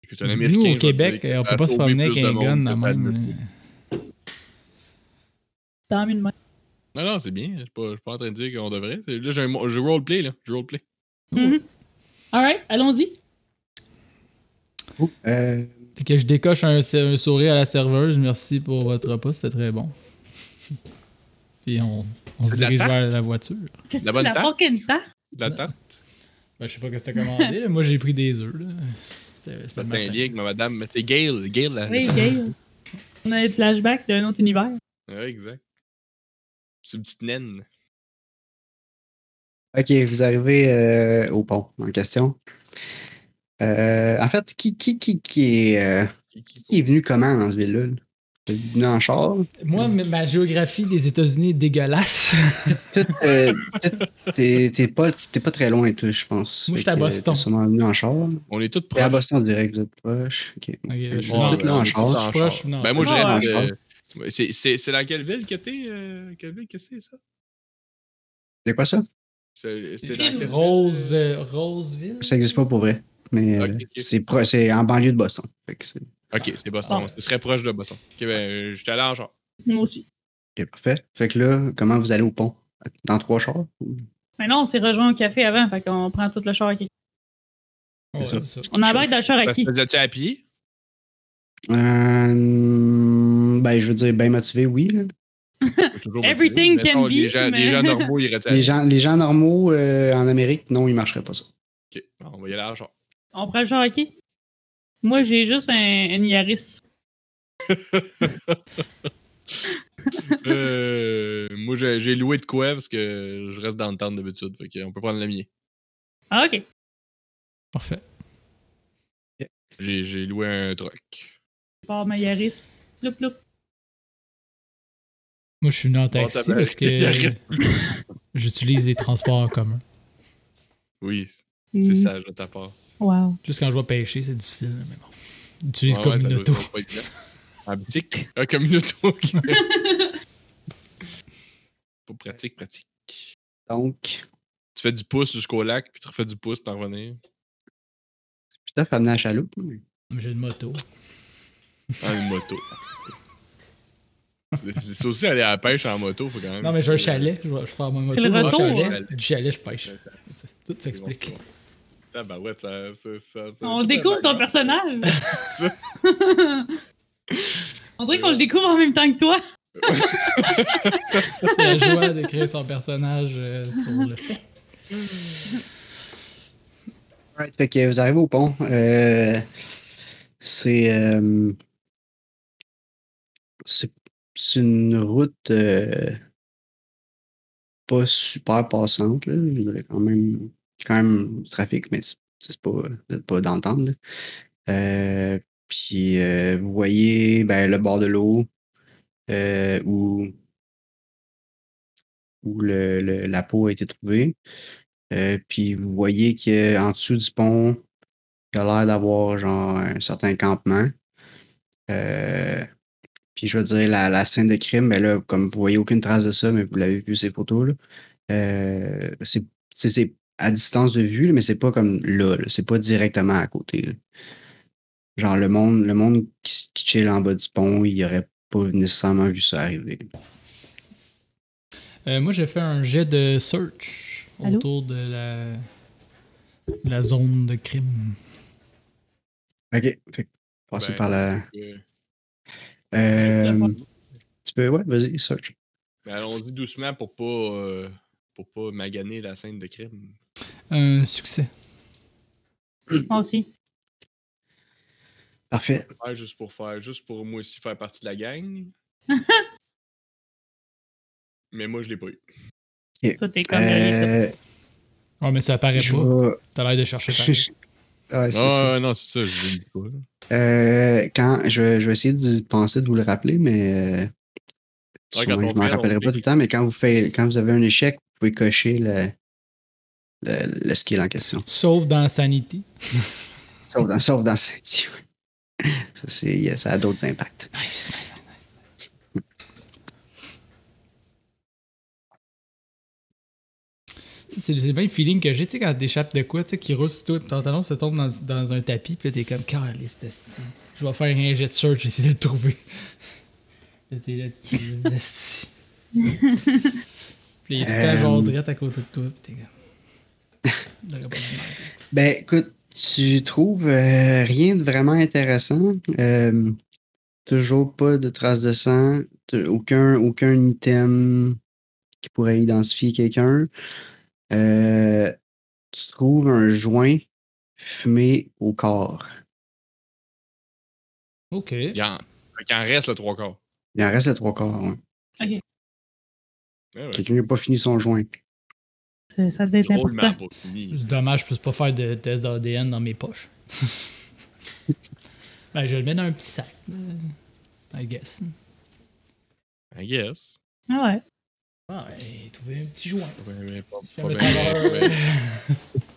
Écoute, un Américain. Nous, au Québec, on peut pas se promener avec un gun Pat même. Briscoe. Tant mieux de même. Non, non, c'est bien. Je suis pas, je suis pas en train de dire qu'on devrait. C'est- Là, j'ai un je roleplay, là. Je roleplay. Mhm. Alright, allons-y. Oh, euh, C'est que je décoche un, un sourire à la serveuse. Merci pour votre repas, c'était très bon. Puis on, on se C'est la dirige tarte? vers la voiture. C'était-tu La bonne la tarte? fucking tarte? De la tarte? Ben, je sais pas ce que t'as commandé. là. Moi, j'ai pris des œufs. là. C'est c'est pas un lien ma madame. C'est Gail. Gail, la. Oui, la- Gail. On a des flashbacks d'un autre univers. Ouais, exact. C'est une petite naine. ok, vous arrivez euh, au pont en question. Euh, en fait, qui, qui, qui, qui est, euh, Qui- est venu comment dans ce ville-là? là? T'es venu en char? Moi, ma géographie des États-Unis est dégueulasse. Euh, T'es t'es pas, t'es pas très loin, toi, je pense. Moi, Fait j'étais à Boston. T'es sûrement venu en char. On est tous T'es à proches. Boston, on dirait que vous êtes proche. Ok. Ok, je suis tout là en je suis char. proche, non? Ben, moi, je reste. Ouais. euh, c'est- dans quelle ville que t'es euh, Quelle ville que c'est, ça? C'est quoi ça? C'est Rose, ville, euh, Roseville. Ça existe pas pour vrai. Mais euh, c'est en banlieue de Boston. Ok, c'est Boston. Ah. Ce serait proche de Boston. Ok, ben, euh, j'étais allé en genre. Moi aussi. ok, parfait. Fait que là, comment vous allez au pont? Dans trois chars? ou- Mais non, on s'est rejoint au café avant, fait qu'on prend tout le char à qui. Ouais, ça. c'est ça. On embarque dans le char à qui? que Faisais-tu à pied? Euh, ben, je veux dire, bien motivé, oui. là. Everything motivé. can Les be, gens, mais- les gens normaux, ils iraient à Les gens, les gens normaux euh, en Amérique, non, ils marcheraient pas ça. Ok, on va y aller en genre. On prend le à qui? Moi, j'ai juste un, Yaris. Euh, moi, j'ai j'ai loué de quoi parce que je reste dans le temps d'habitude. Fait qu'on peut prendre la mienne. Ah, ok. Parfait. J'ai j'ai loué un truck. Je pars ma Yaris. Ploup, ploup. Moi, je suis venu en taxi parce que j'utilise les transports en commun. Oui, c'est Mm. sage de ta part. Wow. Juste quand je vais pêcher, c'est difficile, mais bon. J'utilise Ouais, comme ouais, ça une auto. En bicycle? Ah, comme une auto. ok. Pas pratique, pratique. Donc, Tu fais du pouce jusqu'au lac, puis tu refais du pouce pour en revenir. putain, faut amener la chaloupe. J'ai une moto. Ah, une moto. C'est aussi aller à la pêche en moto, faut quand même. Non, mais j'ai un chalet. Je, vais- je pars ma moto. C'est le je vais au retour, chalet. hein? Du chalet, je pêche. Tout bon, s'explique. c'est bon. Tabarouette, ça, ça, ça, ça- On découvre ton personnage. C'est ça. On dirait qu'on le découvre en même temps que toi. C'est la joie d'écrire son personnage euh, sur le fait. Alright, fait que vous arrivez au pont. Euh, c'est, euh, c'est une route euh, pas super passante. Là. Il y quand même, quand même du trafic, mais c'est, pas, pas d'entendre. Euh, puis euh, vous voyez ben, le bord de l'eau où, où le, la peau a été trouvée. Puis vous voyez qu'en dessous du pont, il a l'air d'avoir genre un certain campement. Puis je veux dire, la, la scène de crime, ben là, comme vous voyez aucune trace de ça, mais vous l'avez vu ces photos, là, euh, c'est, c'est- c'est à distance de vue, mais c'est pas comme là, là, c'est pas directement à côté. là. Genre le monde, le monde qui, qui chill en bas du pont, il aurait pas nécessairement vu ça arriver. Euh, moi, j'ai fait un jet de search Allô? autour de la, la zone de crime. Ok, fait passer Ben, par la. Tu peux, ouais, vas-y, search. Mais allons-y doucement pour pas, euh, pour pas maganer la scène de crime. Un succès. Moi aussi. Parfait. Faire juste pour faire, juste pour moi aussi faire partie de la gang. mais moi, je l'ai pas eu. Toi, t'es comme. Euh, Ouais, mais ça apparaît je pas. T'as l'air de chercher pareil. C'est Ah, ça. non, c'est ça, je pas. là. Euh, quand, je, vais, je vais essayer de penser de vous le rappeler, mais euh, Ouais, je m'en fait, on rappellerai fait. pas tout le temps, mais quand vous, faites, quand vous avez un échec, vous pouvez cocher le, le, le skill en question. Sauf dans Sanity. Sauf dans, sauf dans. Ça, c'est, ça a d'autres impacts. Nice, nice, nice. Ça, c'est le feeling que j'ai, tu sais, quand t'échappes de quoi, tu sais, qui roule sur toi, puis ton talon se tombe dans, dans un tapis, puis là, t'es comme, esti. Je vais faire un jet de search, essayer de le trouver. Là, t'es là. Puis il est tout temps genre direct à côté de toi, puis t'es comme. Ben, écoute, tu trouves euh, rien de vraiment intéressant. Euh, toujours pas de traces de sang. Aucun, aucun item qui pourrait identifier quelqu'un. Euh, tu trouves un joint fumé au corps. Ok. Il en, reste le trois quarts. Il en reste le trois quarts. ouais. Ouais, ouais. Quelqu'un n'a pas fini son joint. C'est- Ça doit être Drôlement important. pas fini. C'est dommage, je puisse pas faire de test d'ADN dans mes poches. ben, je le mets dans un petit sac, là, I guess. I guess. Ah ouais. Ah, ouais, trouver un petit joint. Ouais, pas, bien, mettre à l'heure. ouais.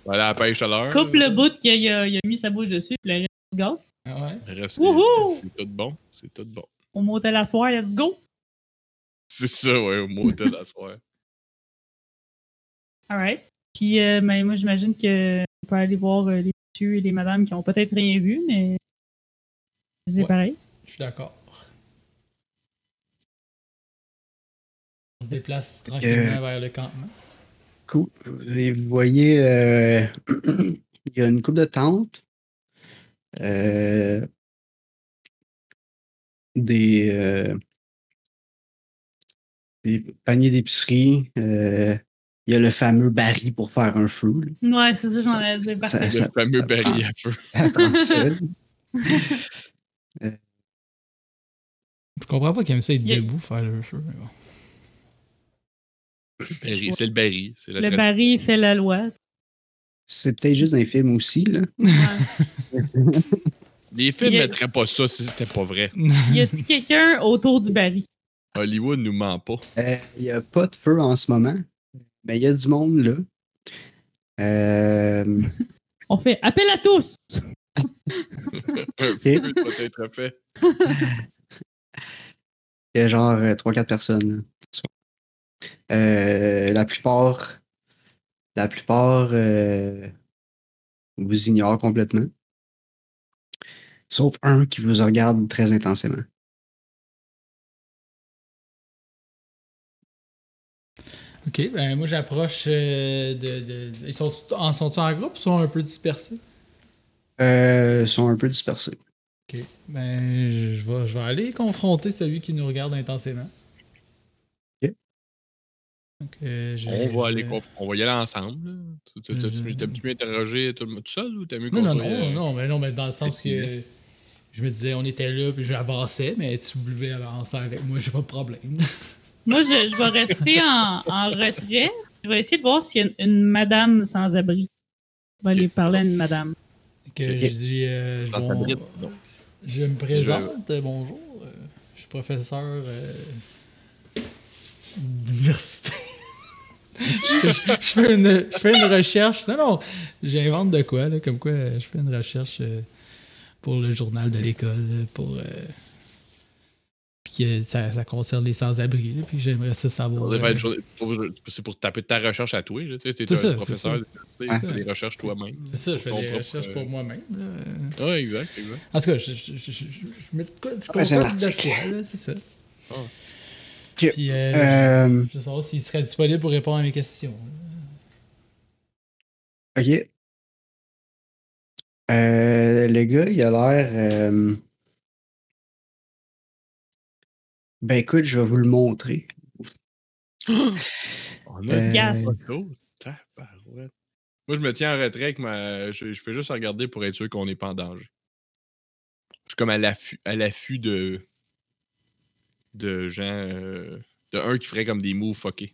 On va aller à la pêche à l'heure. Coupe le bout qu'il a, mis sa bouche dessus, puis le reste gars. Ah ouais. Le reste, Wouhou! c'est tout bon. C'est tout bon. Au motel à soir, let's go. C'est ça, ouais, au motel à soir. Alright. Puis, euh, ben, moi, j'imagine que on peut aller voir euh, les messieurs et les madames qui ont peut-être rien vu, mais c'est Ouais. pareil. Je suis d'accord. On se déplace tranquillement vers le campement. Cool. Et vous voyez, euh, il y a une coupe de tentes. euh, des, euh, des paniers d'épicerie. euh, il y a le fameux baril pour faire un feu. là. Ouais, c'est ça, j'en ai dit. Le Ça- fameux ça- baril à feu. Ça ça. Je comprends pas qu'il aime ça être debout faire le feu. mais bon. Baril, C'est le baril. La Le tradition. baril fait la loi. C'est peut-être juste un film aussi. Là. Ouais. Les films a- mettraient pas ça si c'était pas vrai. y a-t-il quelqu'un autour du baril? Hollywood nous ment pas. Euh, Il n'y a pas de feu en ce moment. Mais il y a du monde là. Euh, On fait appel à tous! Un feu doit être fait. Il y a genre 3-4 personnes. Euh, la plupart, la plupart euh, vous ignorent complètement. Sauf un qui vous regarde très intensément. Ok, ben moi j'approche euh, de, de- Ils sont en, sont en groupe ou sont un peu dispersés? Euh, ils sont un peu dispersés. Ok, ben je vais, je vais aller confronter celui qui nous regarde intensément. Donc, euh, je- On va, aller, on va y aller ensemble. tu- T'as-tu mieux interroger tout, le- tout seul ou t'as mieux Non, non, non, euh, non, mais non, mais dans le sens que je me disais, on était là, puis j'avançais, mais si vous voulez avancer avec moi, j'ai pas de problème. Moi, je, je vais rester en, en retrait. Je vais essayer de voir s'il y a une, une madame sans abri. Je vais aller parler à une madame. Que je dis, euh, je, Sans bon, abri, non. je me présente, bonjour, euh, je suis professeur euh, d'université. Je, je fais une, je fais une recherche, non, non, j'invente de quoi, là, comme quoi je fais une recherche euh, pour le journal de l'école, pour... euh, puis que ça, ça concerne les sans-abri, puis j'aimerais ça savoir... euh, C'est pour taper ta recherche à toi. Tu sais, t'es C'est ça, un c'est professeur ça. d'université, Ouais. tu fais des recherches toi-même. c'est ça, je fais des propre, recherches pour moi-même. Ouais, exact, exact. En tout cas, je, je, je, je, je mets de quoi, c'est là, c'est ça. Ah. Puis, euh, Euh, je veux savoir s'il serait disponible pour répondre à mes questions. ok. Euh, le gars, il a l'air. euh, Ben écoute, je vais vous le montrer. On a Euh. Tabarouette. Moi, je me tiens en retrait avec ma. Je, je fais juste regarder pour être sûr qu'on n'est pas en danger. Je suis comme à l'affût, à l'affût de. De gens. euh, de un qui ferait comme des moves fuckés.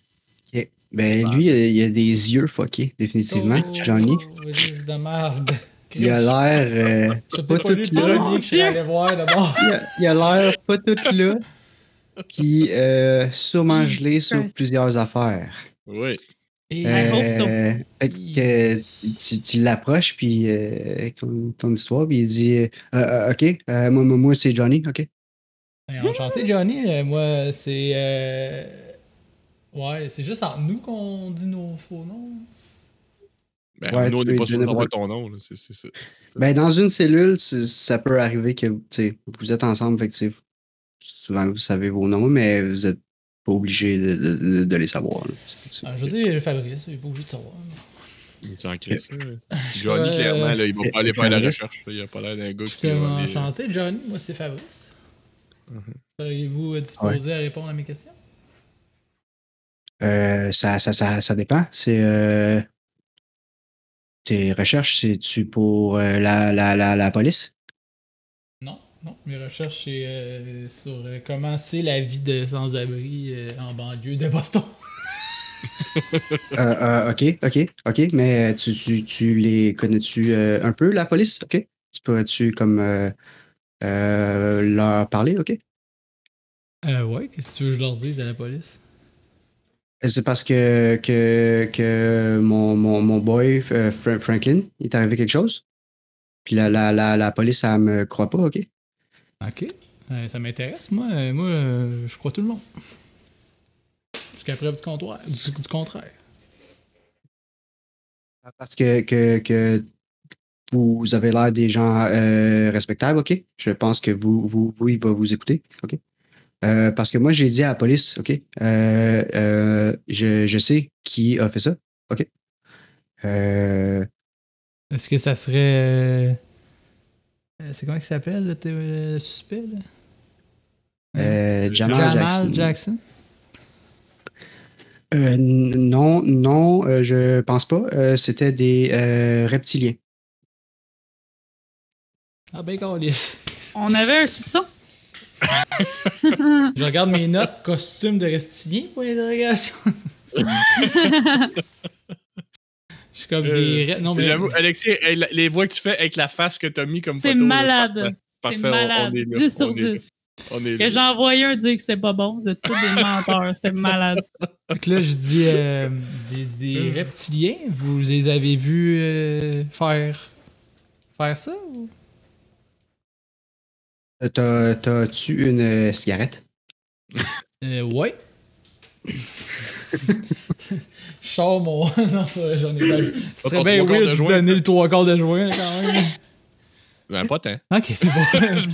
Ok. Ben lui, il a, il a des yeux fuckés, définitivement, Oh, Johnny. de merde. Il a l'air. euh, pas pas tout là. Oh, voir il a- il a l'air pas tout là. Puis euh, sûrement gelé sur plusieurs affaires. Oui. Et- so. Euh, que, euh, tu, tu l'approches, puis euh, avec ton, ton histoire, puis il dit euh, euh, Ok, euh, moi, moi, moi, c'est Johnny, ok. Ben, enchanté, Johnny. Euh, moi, c'est. euh, Ouais, c'est juste entre nous qu'on dit nos faux noms. Ben, Ouais, nous, on n'est pas dire sûr d'avoir ton nom. là, c'est- c'est ça. Ben, dans une cellule, c'est- ça peut arriver que vous êtes ensemble, fait que, souvent vous savez vos noms, mais vous êtes pas obligé de, de- de les savoir. là. C'est- c'est- Ah, je veux dire, Fabrice, il n'est pas obligé de savoir. C'est en crise, ça. Johnny, Euh, clairement, là, il va pas aller faire la recherche. là. Il a pas l'air d'un gars Je qui enchanté, Johnny. Moi, c'est Fabrice. Seriez-vous euh, disposé à répondre à mes questions? Euh, ça, ça, ça, ça dépend. C'est euh, tes recherches, c'est-tu pour euh, la, la, la, la police? Non, non. Mes recherches, c'est sur comment c'est la vie de sans-abri en banlieue de Boston. Ok, ok, ok, mais tu, tu, tu les connais-tu un peu, la police? Ok. Tu pourrais-tu comme euh, euh, leur parler, ok? Euh, ouais, qu'est-ce que tu veux que je leur dise à la police? C'est parce que, que, que mon, mon, mon boy, euh, Fra- Franklin, il est arrivé quelque chose. Puis la, la, la, la police, elle me croit pas, OK? Ok. Euh, ça m'intéresse, moi. Euh, moi, euh, je crois tout le monde. Jusqu'à preuve du, comptoir, du, du contraire. Parce que, que, que vous avez l'air des gens euh, respectables, OK? Je pense que vous, vous, vous, il va vous écouter, OK? Euh, parce que moi, j'ai dit à la police, OK? euh, je, je sais qui a fait ça, OK? Est-ce que ça serait. c'est comment il s'appelle, le, le suspect, là? Jamal, Jamal Jackson. Jackson? Euh, non, non, je pense pas. C'était des reptiliens. Ah ben, câlisse. On avait un soupçon. Je regarde mes notes, costume de reptilien, point d'interrogation. Je suis comme des. Euh, Non, mais. J'avoue, Alexis, les voix que tu fais avec la face que t'as mis comme C'est malade. C'est Parfait, on- malade. on est là. 10 sur on est là. 10. On est Que là. j'ai envoyé un dire que c'est pas bon. Vous êtes tous des menteurs. C'est malade. Fait que là, je dis, euh, j'ai dit des Hmm. reptiliens. Vous les avez vus euh, faire. faire ça ou? Euh, t'as- T'as-tu une euh, cigarette? Euh, ouais. Je sors mon. non, ça, j'en ai pas. Ce serait bien weird de donner le trois quarts de joint, quand même. Ben, pas tant. ok, c'est bon.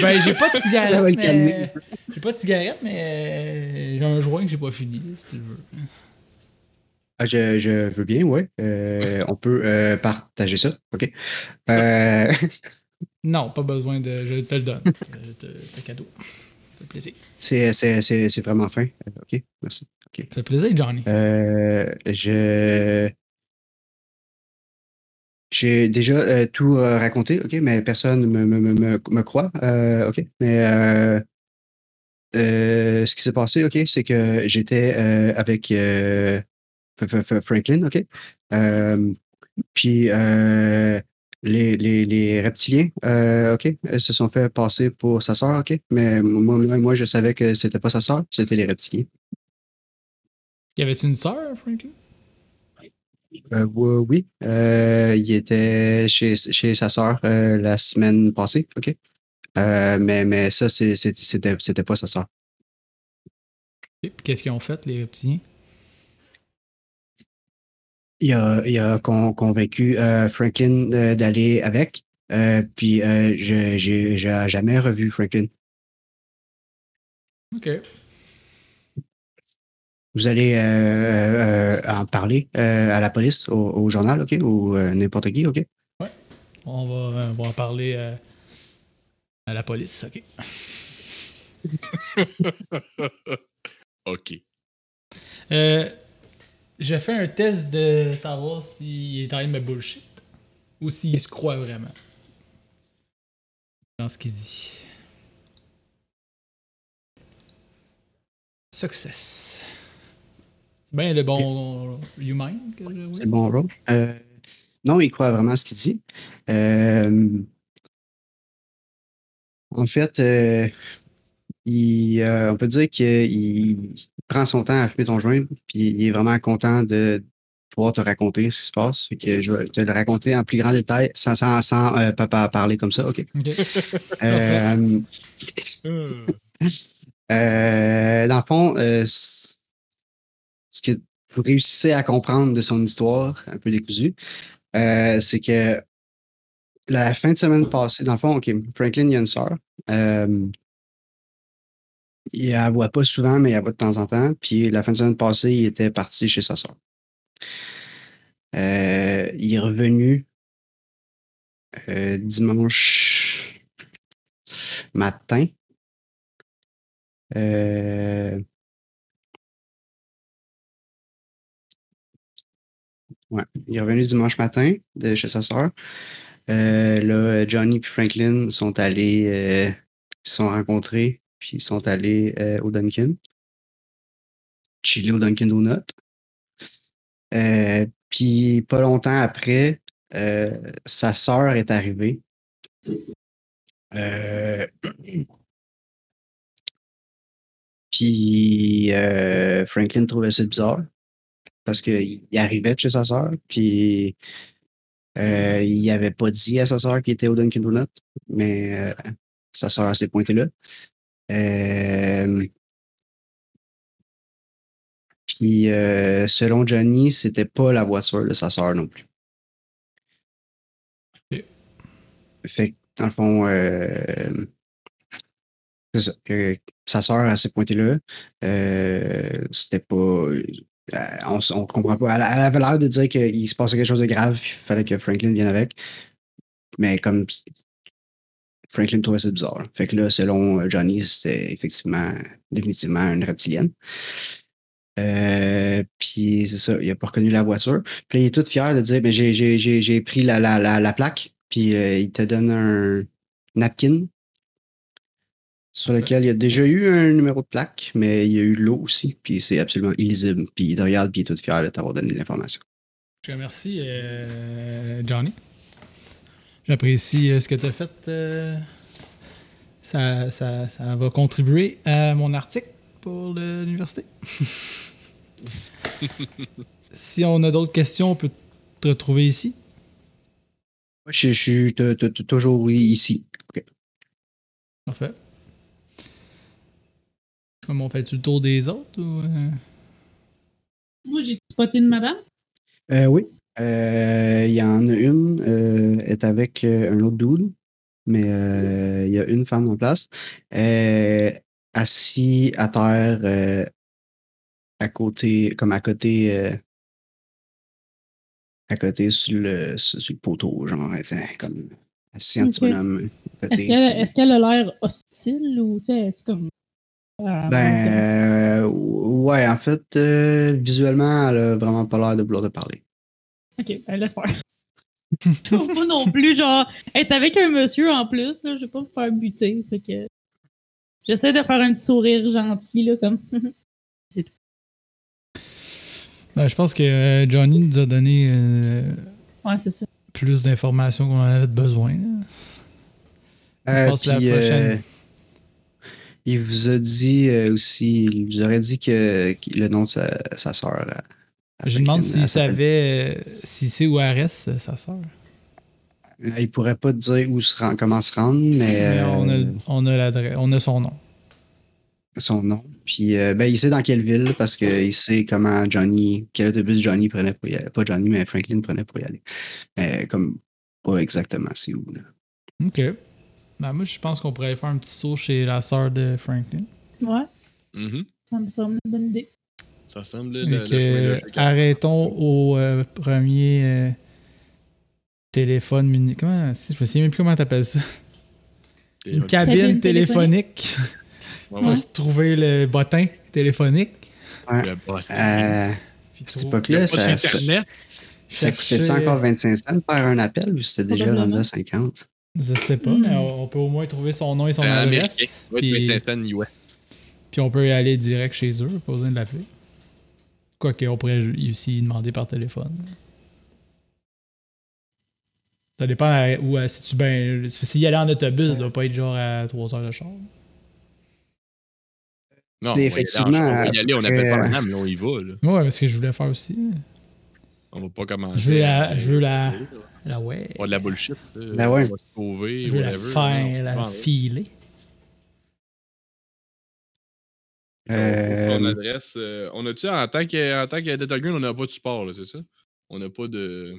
Ben, j'ai pas de cigarette. mais... J'ai pas de cigarette, mais euh, j'ai un joint que j'ai pas fini, si tu le veux. Ah, je, je veux bien, oui. on peut euh, partager ça, OK? Euh, Non, pas besoin de. Je te le donne. Euh, te- C'est un cadeau. Ça fait plaisir. c'est vraiment fin. OK, merci. Ça fait plaisir, Johnny. Euh, je... J'ai déjà euh, tout euh, raconté, OK, mais personne ne me, me, me, me- croit, OK? Mais ce qui s'est passé, OK, c'est que j'étais avec Franklin, OK? Euh, puis euh, les, les, les reptiliens, euh, OK, euh, se sont fait passer pour sa sœur, OK? Mais moi, moi, moi, je savais que c'était pas sa sœur, c'était les reptiliens. Y avait-tu une sœur, Franklin? Euh, oui, oui. Euh, il était chez, chez sa sœur euh, la semaine passée, OK? Euh, mais, mais ça, c'était pas sa sœur. Qu'est-ce qu'ils ont fait, les reptiliens? Il a, il a con- convaincu euh, Franklin euh, d'aller avec. euh, puis euh, je j'ai jamais revu Franklin. Ok. Vous allez euh, euh, en parler euh, à la police, au, au journal, OK? Ou euh, n'importe qui, OK? On va, on va en parler euh, à la police, ok. OK. Je fais un test de savoir s'il est en train de me bullshit ou s'il se croit vraiment dans ce qu'il dit. Success. C'est bien le bon humain que je C'est le bon rôle. Euh, non, il croit vraiment à ce qu'il dit. Euh, en fait, euh, il, euh, on peut dire qu'il il prend son temps à fumer ton joint, puis il est vraiment content de pouvoir te raconter ce qui se passe. Fait que je vais te le raconter en plus grand détail sans, sans, sans euh, parler comme ça. OK? Euh, dans le fond, ce que vous réussissez à comprendre de son histoire, un peu décousue, c'est que la fin de semaine passée, dans le fond, OK, Franklin, il y a une sœur. Il la voit pas souvent, mais elle voit de temps en temps. Puis la fin de semaine passée, il était parti chez sa sœur. Euh, il est revenu euh, dimanche matin. Euh, ouais, il est revenu dimanche matin de chez sa. Euh, là, Johnny et Franklin sont allés, ils se sont rencontrés, puis ils sont allés euh, au Dunkin. Chiller au Dunkin Donut. Euh, puis pas longtemps après, euh, sa sœur est arrivée. Puis Franklin trouvait ça bizarre parce qu'il arrivait chez sa sœur, puis il n'avait pas dit à sa sœur qu'il était au Dunkin' Donut, mais sa sœur s'est pointée là. Euh, puis euh, selon Johnny, c'était pas la voiture de sa sœur non plus. Fait que, dans le fond, euh, c'est ça, sa sœur elle s'est pointée là. Euh, c'était pas. euh, on, comprend pas. Elle, elle avait l'air de dire qu'il se passait quelque chose de grave, il fallait que Franklin vienne avec. Mais comme Franklin trouvait ça bizarre. Fait que là, selon euh, Johnny, c'était effectivement, définitivement une reptilienne. Euh, puis c'est ça, il a pas reconnu la voiture. Puis il est tout fier de dire ben, j'ai, pris la plaque, puis euh, il te donne un napkin sur lequel il y a déjà eu un numéro de plaque, mais il y a eu l'eau aussi, puis c'est absolument illisible. Puis il te regarde, puis il est tout fier de t'avoir donné l'information. Je te remercie, euh, Johnny. J'apprécie euh, ce que tu as fait. euh, ça, ça, ça va contribuer à mon article pour l'université. si on a d'autres questions, on peut te retrouver ici. Moi, je, je suis t- t- t- toujours ici. Parfait. Comment on fait-tu le tour des autres? Ou, euh? Moi, j'ai spoté une madame? Euh, oui. Euh, Il y en a une, euh, est avec euh, un autre dude, mais il y a une femme en place. Assis à terre, à côté, comme à côté, à côté sur le, sur, sur le poteau, genre, comme assis un petit Ok. bonhomme. Est-ce qu'elle qu'elle a l'air hostile ou tu sais, est-ce comme. euh, Ben, euh, ouais, en fait, euh, visuellement, elle a vraiment pas l'air de vouloir te parler. Ok, ben laisse faire. Moi non plus, genre, être avec un monsieur en plus, là, je vais pas me faire buter. Fait que. J'essaie de faire un petit sourire gentil, là, comme. Ben, je pense que euh, Johnny nous a donné euh, ouais, c'est ça. plus d'informations qu'on en avait besoin. Je Euh, pense que la puis, prochaine- euh, il vous a dit euh, aussi, il vous aurait dit que, que le nom de sa, sa sœur. Je lui demande s'il savait si c'est où elle reste, euh, sa sœur. Euh, Il pourrait pas te dire où se rend- comment se rendre, mais, Mais on, a, euh, on, a l'adresse- on a son nom. son nom. Puis euh, ben, il sait dans quelle ville parce qu'il sait comment Johnny, quel autobus Johnny prenait pour y aller. Pas Johnny, mais Franklin prenait pour y aller. Mais comme pas exactement c'est où. Là. Ok. Ben, moi, je pense qu'on pourrait faire un petit saut chez la sœur de Franklin. Ouais, Mhm. ça me semble une bonne idée. Ça semble le, Fait le que, chemin logique. arrêtons au euh, premier euh, téléphone mini. Comment Je me souviens même plus comment t'appelles ça. Une cabine, Cabine téléphonique. Ouais, Pour ouais. trouver le bottin téléphonique. Le bot. Euh, cette époque-là, pas ça, ça, ça coûtait chercher- encore 25 cents de faire un appel ou c'était déjà rendu à 50? Je sais pas, Hmm. mais on on peut au moins trouver son nom et son Euh, adresse. Ouais, Puis, 25 cents US. puis on peut y aller direct chez eux, pas besoin de l'appeler. Quoique, on pourrait aussi demander par téléphone. Ça dépend à- où, euh, si tu ben. S'il y allait en autobus, ça doit pas être genre à 3 heures de char. Non, effectivement, on va y aller, on après, appelle pas euh, la NAM, mais on y va. Là. Ouais, parce que je voulais faire aussi. On va pas commencer. Je veux la- à- je veux la- ouais. Pas de la bullshit. là. Ben ouais. On va se sauver. Je veux la faire, la filer. Euh, Ton adresse. euh, on a-tu, en tant que, en tant que Delta Green, on n'a pas de support, là, c'est ça? On n'a pas de.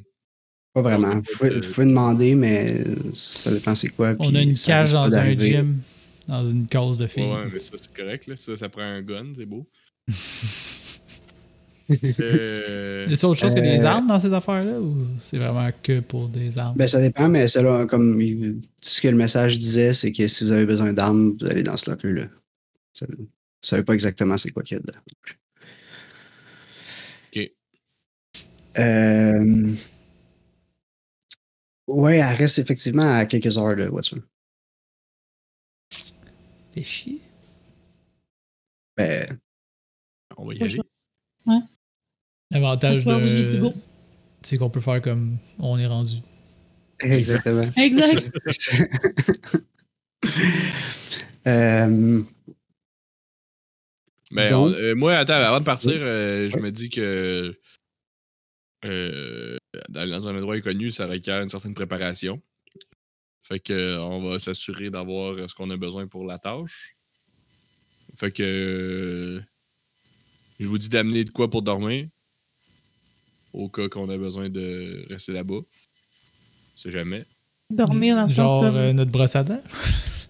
pas vraiment. Vous pouvez, de- vous pouvez demander, mais ça dépend c'est quoi. On a une cage dans un gym, dans une case de filles. Ouais, mais ça, c'est correct, là. Ça, ça prend un gun, c'est beau. euh, Y a autre chose que des Euh, armes dans ces affaires-là ou c'est vraiment que pour des armes? Ben, ça dépend, mais selon, comme tout ce que le message disait, c'est que si vous avez besoin d'armes, vous allez dans ce locker-là. Ça- Vous savez pas exactement c'est quoi qu'il y a dedans. Ok. Euh... Ouais, elle reste effectivement à quelques heures de voiture. Fait chier. Ben, on va y aller. choix. L'avantage de. C'est qu'on peut faire comme on est rendu. exactement. Exact. Euh, Mais Donc- on- euh, moi, attends, avant de partir, euh, je me dis que euh, dans un endroit inconnu, ça requiert une certaine préparation. Fait que on va s'assurer d'avoir ce qu'on a besoin pour la tâche. Fait que je vous dis d'amener de quoi pour dormir. Au cas qu'on a besoin de rester là-bas. C'est jamais. Dormir dans le sens Genre comme. euh, notre brosse à dents.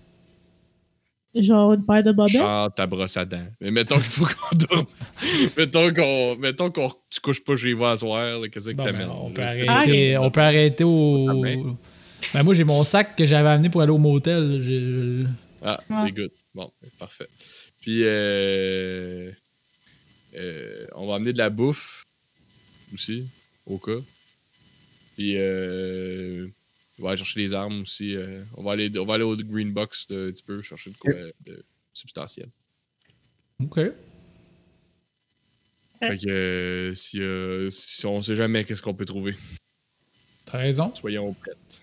Genre une paire de bobettes? Chante ta brosse à dents. Mais mettons qu'il faut qu'on dorme. mettons qu'on. Mettons qu'on tu couches pas chez vous à soir, qu'est-ce que Bon, ben, t'amènes? on, peut arrêter, on peut arrêter au. Ah, ben. Ben, moi, j'ai mon sac que j'avais amené pour aller au motel. Ah, Ouais. c'est good. Bon, parfait. Puis, euh, euh, on va amener de la bouffe aussi, au cas. Puis, euh, on va aller chercher des armes aussi. euh, on, va aller, on va aller au Green Box de, un petit peu, chercher de quoi de substantiel. Ok. Fait que euh, si, euh, si on sait jamais qu'est-ce qu'on peut trouver, T'as raison. soyons prêtes.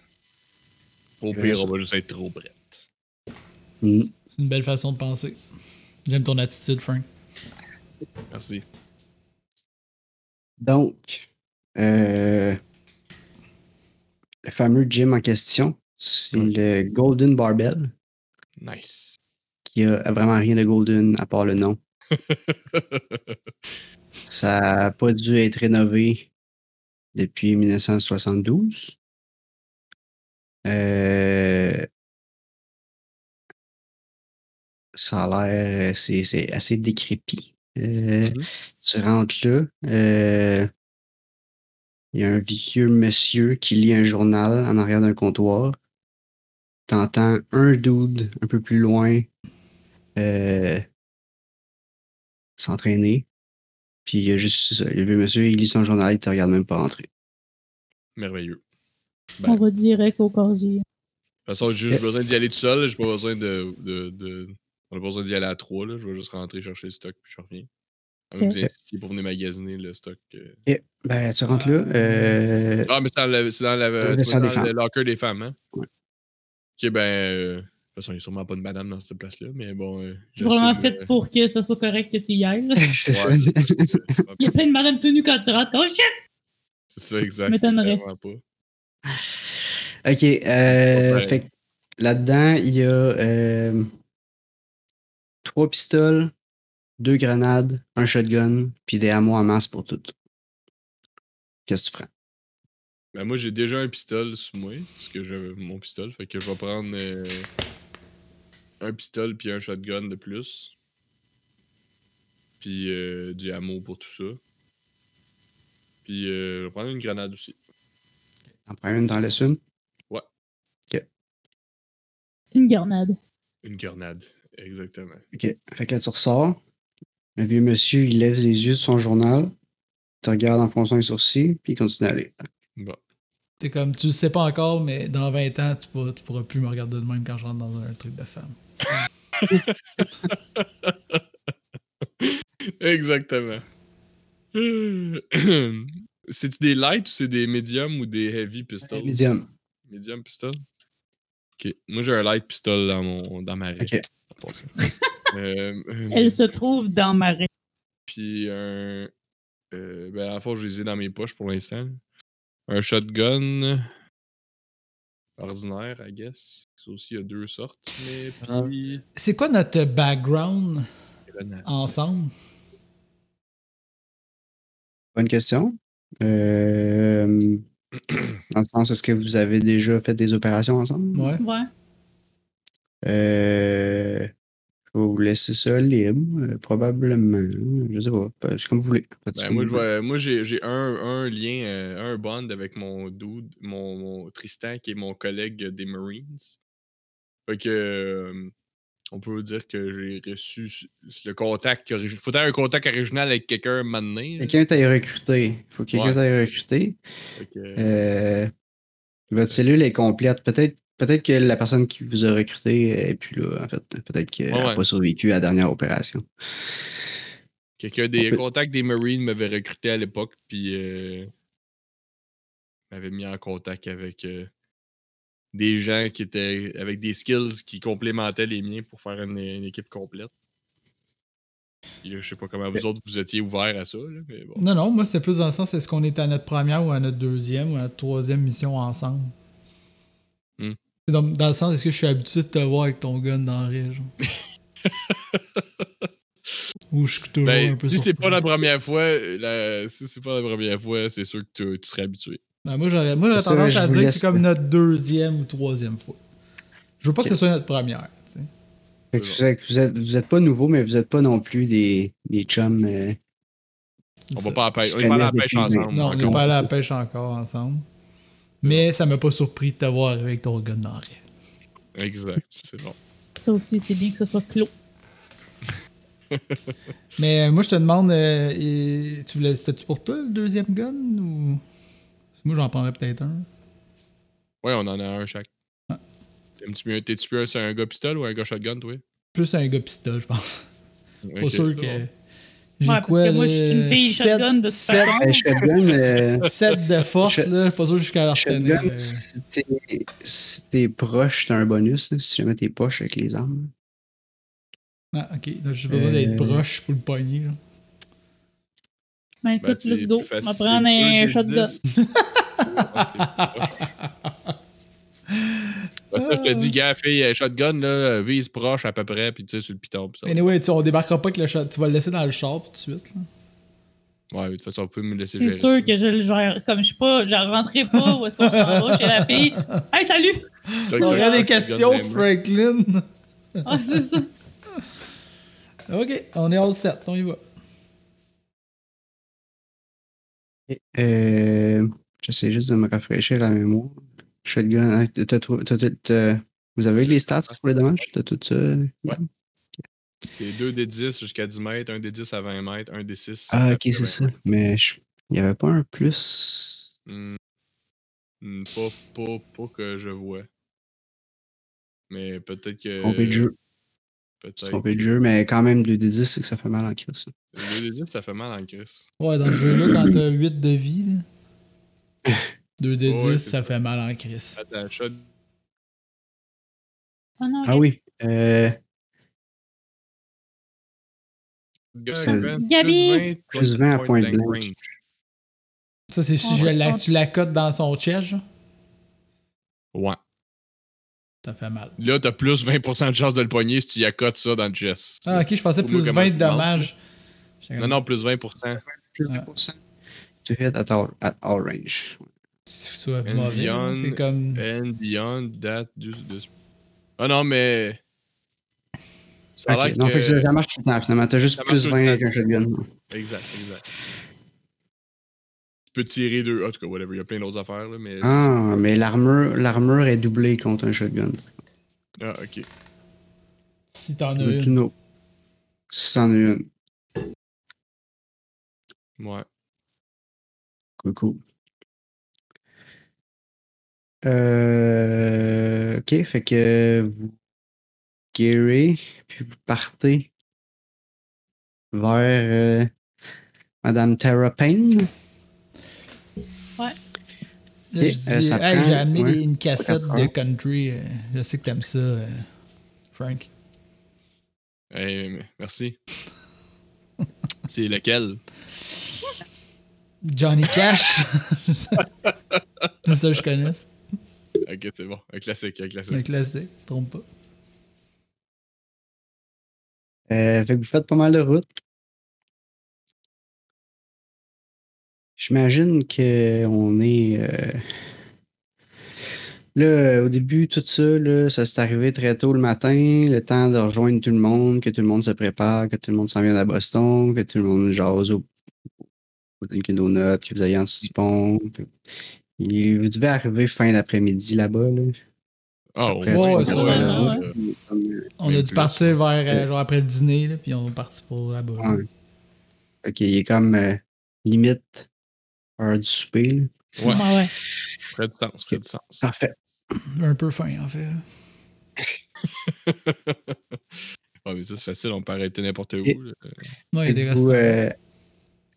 Au pire, on va juste être trop prêtes. hmm. C'est une belle façon de penser. J'aime ton attitude, Frank. Merci. Donc, euh, le fameux gym en question, c'est le Golden Barbell, Nice. qui a vraiment rien de golden à part le nom. Ça n'a pas dû être rénové depuis 1972. Euh, ça a l'air, c'est assez décrépit. Euh, Mhm. Tu rentres là, euh, il y a un vieux monsieur qui lit un journal en arrière d'un comptoir. T'entends un dude un peu plus loin euh, s'entraîner. Puis il y a juste ça. Le vieux monsieur, il lit son journal, il te regarde même pas rentrer. Merveilleux. On va direct au casier. De toute façon, j'ai juste besoin d'y aller tout seul. J'ai pas besoin de. de, de- On a pas besoin d'y aller à trois. Là. Je vais juste rentrer chercher le stock puis je reviens. Que vous insistiez pour venir magasiner le stock. euh. Ok, Ben, tu rentres là. euh, Ah, mais c'est dans, la- c'est dans, la- le dans locker des femmes, hein? Ok, ben. euh, de toute façon, il n'y a sûrement pas de madame dans cette place-là, mais bon. euh, C'est vraiment fait euh, pour que ce soit correct que tu y ailles. c'est ça. ouais, c'est ça. Il y a plein de madame nu quand tu rentres. Oh shit! C'est ça, exact. M'étonnerait. Pas. Ok, euh, Ouais. fait que là-dedans, il y a euh, trois pistoles, deux grenades, un shotgun, puis des hameaux en masse pour tout. Qu'est-ce que tu prends? Ben, moi, j'ai déjà un pistolet sous moi, parce que j'ai mon pistolet. Fait que je vais prendre euh, un pistolet puis un shotgun de plus. Puis euh, du ammo pour tout ça. Puis euh, je vais prendre une grenade aussi. T'en prends une dans le une? Une garnade. Une grenade, exactement. Ok. Fait que là, tu ressors. Le vieux monsieur, il lève les yeux de son journal, te regarde en fronçant les sourcils, puis il continue à aller. Bon. T'es comme, tu le sais pas encore, mais dans 20 ans, tu pourras, tu pourras plus me regarder de même quand je rentre dans un truc de femme. Exactement. C'est-tu des light ou c'est des medium ou des heavy pistols? Medium. Medium pistol? Ok. Moi, j'ai un light pistol dans, mon, dans ma. Ok. Euh, euh, Elle se trouve dans ma raie. Puis un. Euh, ben, à la fois, je les ai dans mes poches pour l'instant. Un shotgun. Ordinaire, I guess. Ça aussi, il y a deux sortes. Mais puis. C'est quoi notre background? ensemble? Bonne question. Euh, dans le sens, est-ce que vous avez déjà fait des opérations ensemble? Ouais. Ouais. Euh, je vais vous laisser ça libre, euh, probablement. Je sais pas. C'est comme vous voulez. Ben, moi, je j'ai un, un lien, euh, un bond avec mon dude, mon, mon Tristan, qui est mon collègue des Marines. Fait que, euh, on peut dire que j'ai reçu le contact. origi- Faut avoir un contact original avec quelqu'un maintenant. Quelqu'un t'aille recruté. Faut que quelqu'un Ouais. t'aille recruté. Que, votre cellule est complète. Peut-être peut-être que la personne qui vous a recruté est plus là, en fait. Peut-être qu'elle n'a Ouais, pas survécu à la dernière opération. Quelqu'un des peut- contacts des Marines m'avait recruté à l'époque, puis euh, m'avait mis en contact avec euh, des gens qui étaient avec des skills qui complémentaient les miens pour faire une, une équipe complète. Euh, je sais pas comment vous autres vous étiez ouverts à ça, là, mais bon. Non, non, moi c'était plus dans le sens est-ce qu'on est à notre première ou à notre deuxième ou à notre troisième mission ensemble? Dans, dans le sens, est-ce que je suis habitué de te voir avec ton gun dans la région? ou je suis toujours Ben, un peu si c'est pas la première fois, la- si c'est pas la première fois, c'est sûr que tu, tu serais habitué. Ben, moi, j'aurais, moi, j'aurais tendance je à dire que c'est comme notre deuxième ou troisième fois. Je veux pas que ce soit notre première. tu sais. Fait que C'est vous, êtes, vous, êtes, vous êtes pas nouveau, mais vous êtes pas non plus des, des chums. euh, On va pas à la pêche. se On est pas allé à la pêche ensemble. Non, on n'est pas à la pêche encore ensemble. Mais ça m'a pas surpris de te voir avec ton gun dans. Exact, c'est bon. Ça aussi, c'est bien que ce soit clos. Mais euh, moi, je te demande, euh, et- tu voulais, c'était-tu pour toi le deuxième gun ou? Moi, j'en prendrais peut-être un. Ouais, on en a un chaque. Ah. T'aimes-tu mieux- T'es-tu plus sur un gars pistolet ou un gars shotgun, toi? Plus un gars pistolet, je pense. Pas Ok, sûr que. J'ai Ouais, parce quoi, que moi, je suis une fille sept- shotgun de toute sept- façon. euh, shotgun, euh, 7 de force, Shot- là. Pas sûr jusqu'à la retenir. shotgun, euh. si t'es si proche, t'as un bonus. là, si jamais t'es poche avec les armes. Ah, ok. Donc, j'ai besoin d'être Euh. proche pour le pogner. Ben Ben, écoute, let's go. On va prendre un shotgun. ça, je te dis, gars, fille, euh, shotgun, là, vise proche à peu près, puis tu sais, sur le piton. Pis ça. Anyway, tu, on débarquera pas avec le shot. Tu vas le laisser dans le char tout de suite. Là. Ouais, de toute façon, vous pouvez me laisser C'est sûr que je le gère. Comme je suis pas, je rentrerai pas où est-ce qu'on s'en va chez la fille. Hey, salut! On questions dans les sur mains. Franklin. Ah, c'est ça. ok, on est all set. On y va. Euh, J'essaie juste de me rafraîchir la mémoire. Shotgun, hein, t'as- t'as- vous avez les stats pour les dommages? T'as tout ça? Ouais. C'est 2 des 10 jusqu'à 10 mètres, 1 des 10 à 20 mètres, 1 des 6. Ah, ok, c'est ça. Mais je- il n'y avait pas un plus? Hmm, pas, pas, pas que je vois. Mais peut-être que. Trompé de jeu. Peut-être. Trompé de jeu, mais quand même 2d10, c'est que ça fait mal en crise. 2 des 10, ça fait mal en crise. Ouais, dans ce jeu-là, quand t'as 8 de vie, là, 2 de 10, Ouais, ça fait mal en crise. Attends, shot. Ah non, Ah oui. Euh, Ça- Gabi! Plus 20 à point blanc. range. Ça, c'est si je la- tu la cotes dans son chest, Ouais. ça fait mal. Là, t'as plus 20% de chance de le pogner si tu y accotes ça dans le chest. Ah, ok, je pensais plus comment 20 de dommages. Non, non, plus 20%. plus Ouais. 20%. To hit at all, at all range. Soit And mauvais, beyond- comme. And beyond that. du- du- Ah non, mais. Ça a Ok, l'air non, que... fait que ça, marche tout le temps, finalement. T'as juste Ça plus marche tout 20 le avec un shotgun. Exact, exact. Tu peux tirer deux. En tout cas, whatever. Il y a plein d'autres affaires, là, mais. Ah, mais l'armure, l'armure est doublée contre un shotgun. Ah, ok. Si t'en as une. no. Si t'en as une. Ouais. Cool, cool. Euh, ok, fait que vous guérez, puis vous partez vers euh, Madame Tara Payne. Là, Et, je dis, euh, ça hey, prend- j'ai amené ouais, des- une cassette de country. euh, je sais que t'aimes ça, euh, Frank. Hey, merci. C'est lequel? Johnny Cash. c'est ça que je connais. Ok, c'est bon. Un classique, un classique. Un classique, tu te trompes pas. Euh, fait que vous faites pas mal de routes. J'imagine qu'on est. euh, Là, au début, tout ça, là, ça s'est arrivé très tôt le matin, le temps de rejoindre tout le monde, que tout le monde se prépare, que tout le monde s'en vient à Boston, que tout le monde jase au, au Dunkin' Donut, que vous ayez en que- Vous devez arriver fin d'après-midi là-bas. Là. Ah, Après, Ouais, ça là, ouais. On a dû plus. partir vers, euh, genre après le dîner, là, puis on est parti pour là-bas. Ouais. Ok, il est comme euh, limite heure du souper. là. Ouais, Ouais, ouais. ferait du sens, ferait du sens. Parfait. Un peu faim, en fait. ouais, mais ça, c'est facile, on peut arrêter n'importe où. Là. Ouais, il y a des restaurants. euh,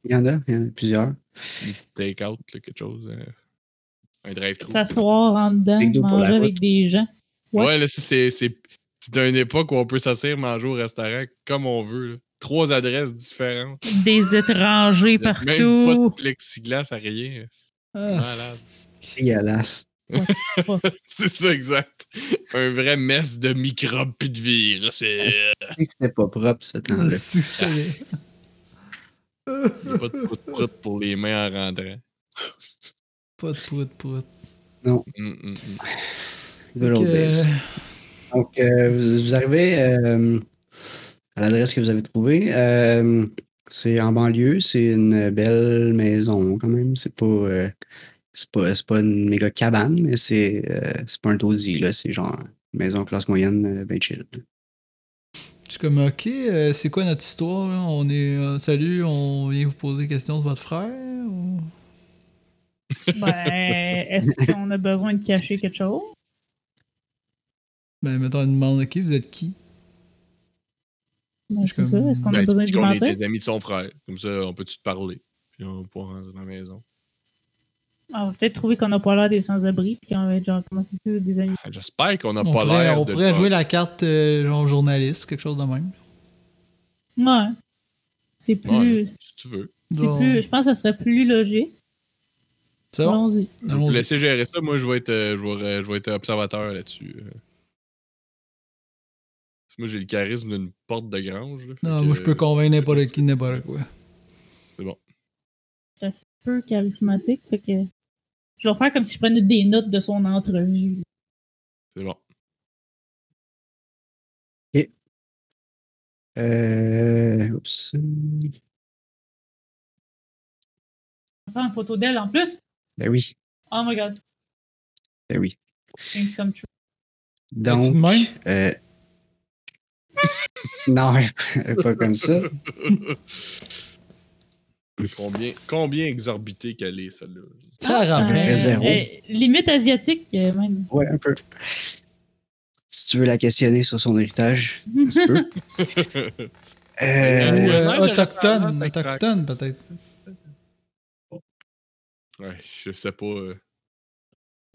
Il y en a, il y en a plusieurs. Take-out, là, quelque chose. Euh, un drive-thru. S'asseoir en dedans, Avec manger route. avec des gens. Ouais. Ouais, là, c'est c'est c'est une époque où on peut s'asseoir, manger au restaurant comme on veut. là. Trois adresses différentes. Des étrangers Même pas partout. de plexiglas à rien. Ah, malade. Dégueulasse. C'est ça, exact. Un vrai mess de microbes puis de virus. Euh, sais que c'était pas propre ce temps-là. c'est- c'était- y a pas de prout-prout pour les mains en rentrant. Pas de pout pout. Hum, hum, hum. Good old days. Donc, euh, vous, vous arrivez euh, à l'adresse que vous avez trouvée. Euh, c'est en banlieue, c'est une belle maison quand même. C'est pas, euh, c'est pas, c'est pas une méga cabane, mais c'est, euh, c'est pas un taudis, là. C'est genre une maison classe moyenne, euh, ben chill. Je suis comme, ok, euh, c'est quoi notre histoire? Là? On est. euh, salut, on vient vous poser des questions sur votre frère? ou- Ben, est-ce qu'on a besoin de cacher quelque chose? Ben, mettons, une demande, ok, vous êtes qui? Ben, Je c'est ça. Est-ce qu'on Ben, a tu besoin de qu'on est mentir? des amis de son frère. Comme ça, on peut-tu te parler? Puis on va pouvoir rentrer dans la maison. Ah, on va peut-être trouver qu'on n'a pas l'air des sans-abri, puis qu'on va être genre, comment c'est que des amis? Ah, J'espère qu'on n'a On pas l'air on de. pourrait jouer la carte euh, genre journaliste, quelque chose de même. Ouais. C'est plus. Ouais. Si tu veux. C'est Donc, plus. Je pense que ça serait plus logique. C'est bon? Allons-y. Laissez gérer ça. Moi, je vais être, euh, je vais, euh, je vais être observateur là-dessus. euh. Moi, j'ai le charisme d'une porte de grange. là, Non, que, moi, je peux convaincre n'importe qui, n'importe quoi. C'est assez peu charismatique. Fait que. Je vais faire comme si je prenais des notes de son entrevue. C'est bon. Euh, oups. On une photo d'elle en plus. Ben oui, Oh my god. ben oui. True. Es-tu Donc, euh, non, pas comme ça. combien, combien exorbité qu'elle est, celle-là? Ça rappelle. Euh, zéro. euh, limite asiatique, euh, même. Ouais, un peu. Si tu veux la questionner sur son héritage, tu peux. Euh, euh, autochtone, autochtone peut-être. Ouais, je sais pas. euh.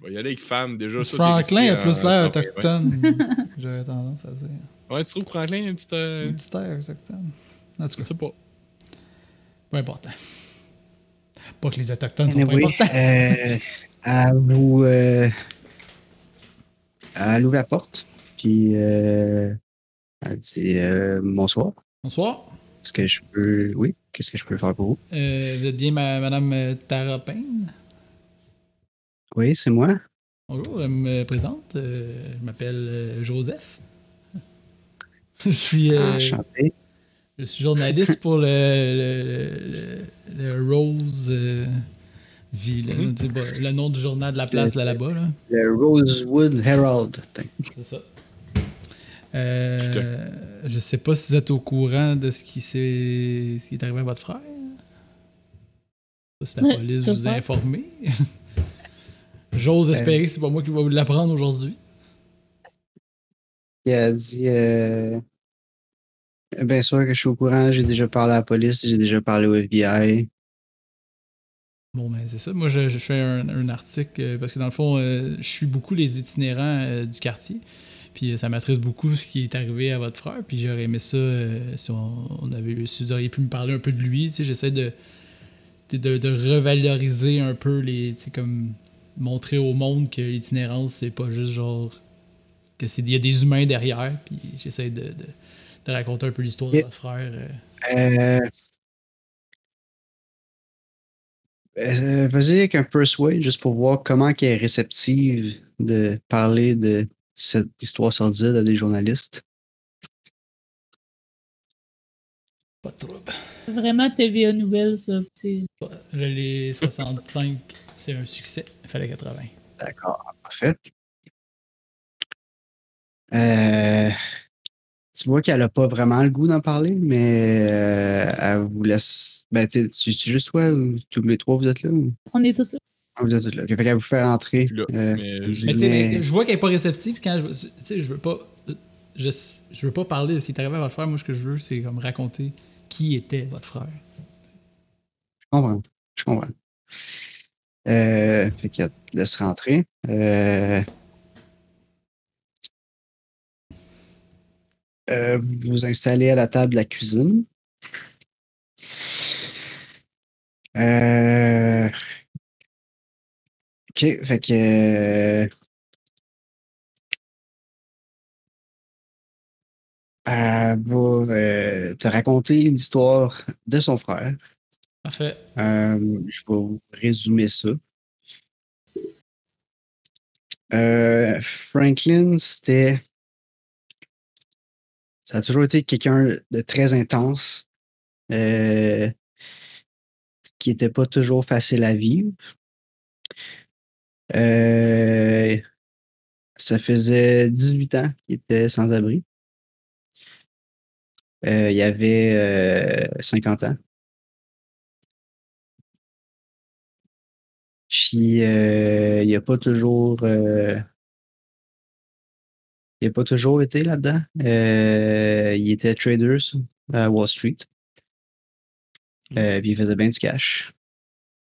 On va y aller avec femme, déjà. ça, Franklin a plus l'air autochtone. J'aurais tendance à dire. Ouais, tu trouves que Franklin a un petit. euh, Un petit air autochtone. En tout Je cas, sais pas. pas important. Pas que les autochtones sont pas importants. euh, elle vous. Euh, elle ouvre la porte, puis euh, elle dit euh, bonsoir. Bonsoir. Est-ce que je peux. Oui, qu'est-ce que je peux faire pour vous? Euh, vous êtes bien ma, Madame Tara Payne? Oui, c'est moi. Bonjour, je me présente. euh, je m'appelle euh, Joseph. je suis. euh, Enchanté. Je suis journaliste pour le, le, le- le Rose euh, Ville. Mhm. le nom du journal de la place là, là-bas. Là. Le Rosewood Herald. C'est ça. Euh, je sais pas si vous êtes au courant de ce qui, s'est, ce qui est arrivé à votre frère. Je sais pas si la police vous a informé. J'ose espérer que c'est pas moi qui vais vous l'apprendre aujourd'hui. Il a dit euh, Bien sûr que je suis au courant, j'ai déjà parlé à la police, j'ai déjà parlé au FBI. Bon, ben c'est ça. Moi, je, je fais un, un article euh, parce que dans le fond, euh, je suis beaucoup les itinérants euh, du quartier. Puis euh, ça m'attriste beaucoup ce qui est arrivé à votre frère. Puis j'aurais aimé ça euh, si on, on avait si vous auriez pu me parler un peu de lui. Tu sais, J'essaie de, de, de- revaloriser un peu les. tu sais, comme montrer au monde que l'itinérance, c'est pas juste genre. que c'est il y a des humains derrière. Puis j'essaie de, de, de raconter un peu l'histoire de votre frère. Euh, euh, Vas-y avec un persuade juste pour voir comment elle est réceptive de parler de cette histoire sordide à des journalistes? Pas de trouble. Vraiment TVA Nouvelle, ça. L'ai 65, c'est un succès. Il fallait 80. D'accord, parfait. Euh, tu vois qu'elle n'a pas vraiment le goût d'en parler, mais euh, elle vous laisse. Ben, tu juste toi ou tous les trois vous êtes là? Ou... On est tous là. Ah, vous êtes là. Fait qu'elle vous fait rentrer. Là, euh, mais Mais mais- je vois qu'elle est pas réceptive quand je. Tu sais, je veux pas. Je, je veux pas parler de ce qui est arrivé à votre frère. Moi, ce que je veux, c'est comme raconter qui était votre frère. Je comprends. Je comprends. Euh, fait qu'elle te laisse rentrer. Euh, euh, vous vous installez à la table de la cuisine. Euh, ok, fait que. euh, Elle va euh, te raconter l'histoire de son frère. Parfait. Euh, je vais vous résumer ça. Euh, Franklin, c'était. Ça a toujours été quelqu'un de très intense, qui n'était pas toujours facile à vivre. Euh, ça faisait 18 ans qu'il était sans abri. Euh, il avait euh, 50 ans. Puis euh, il n'a pas toujours euh, il a pas toujours été là-dedans. Euh, il était trader à Wall Street. Euh, puis il faisait bien du cash.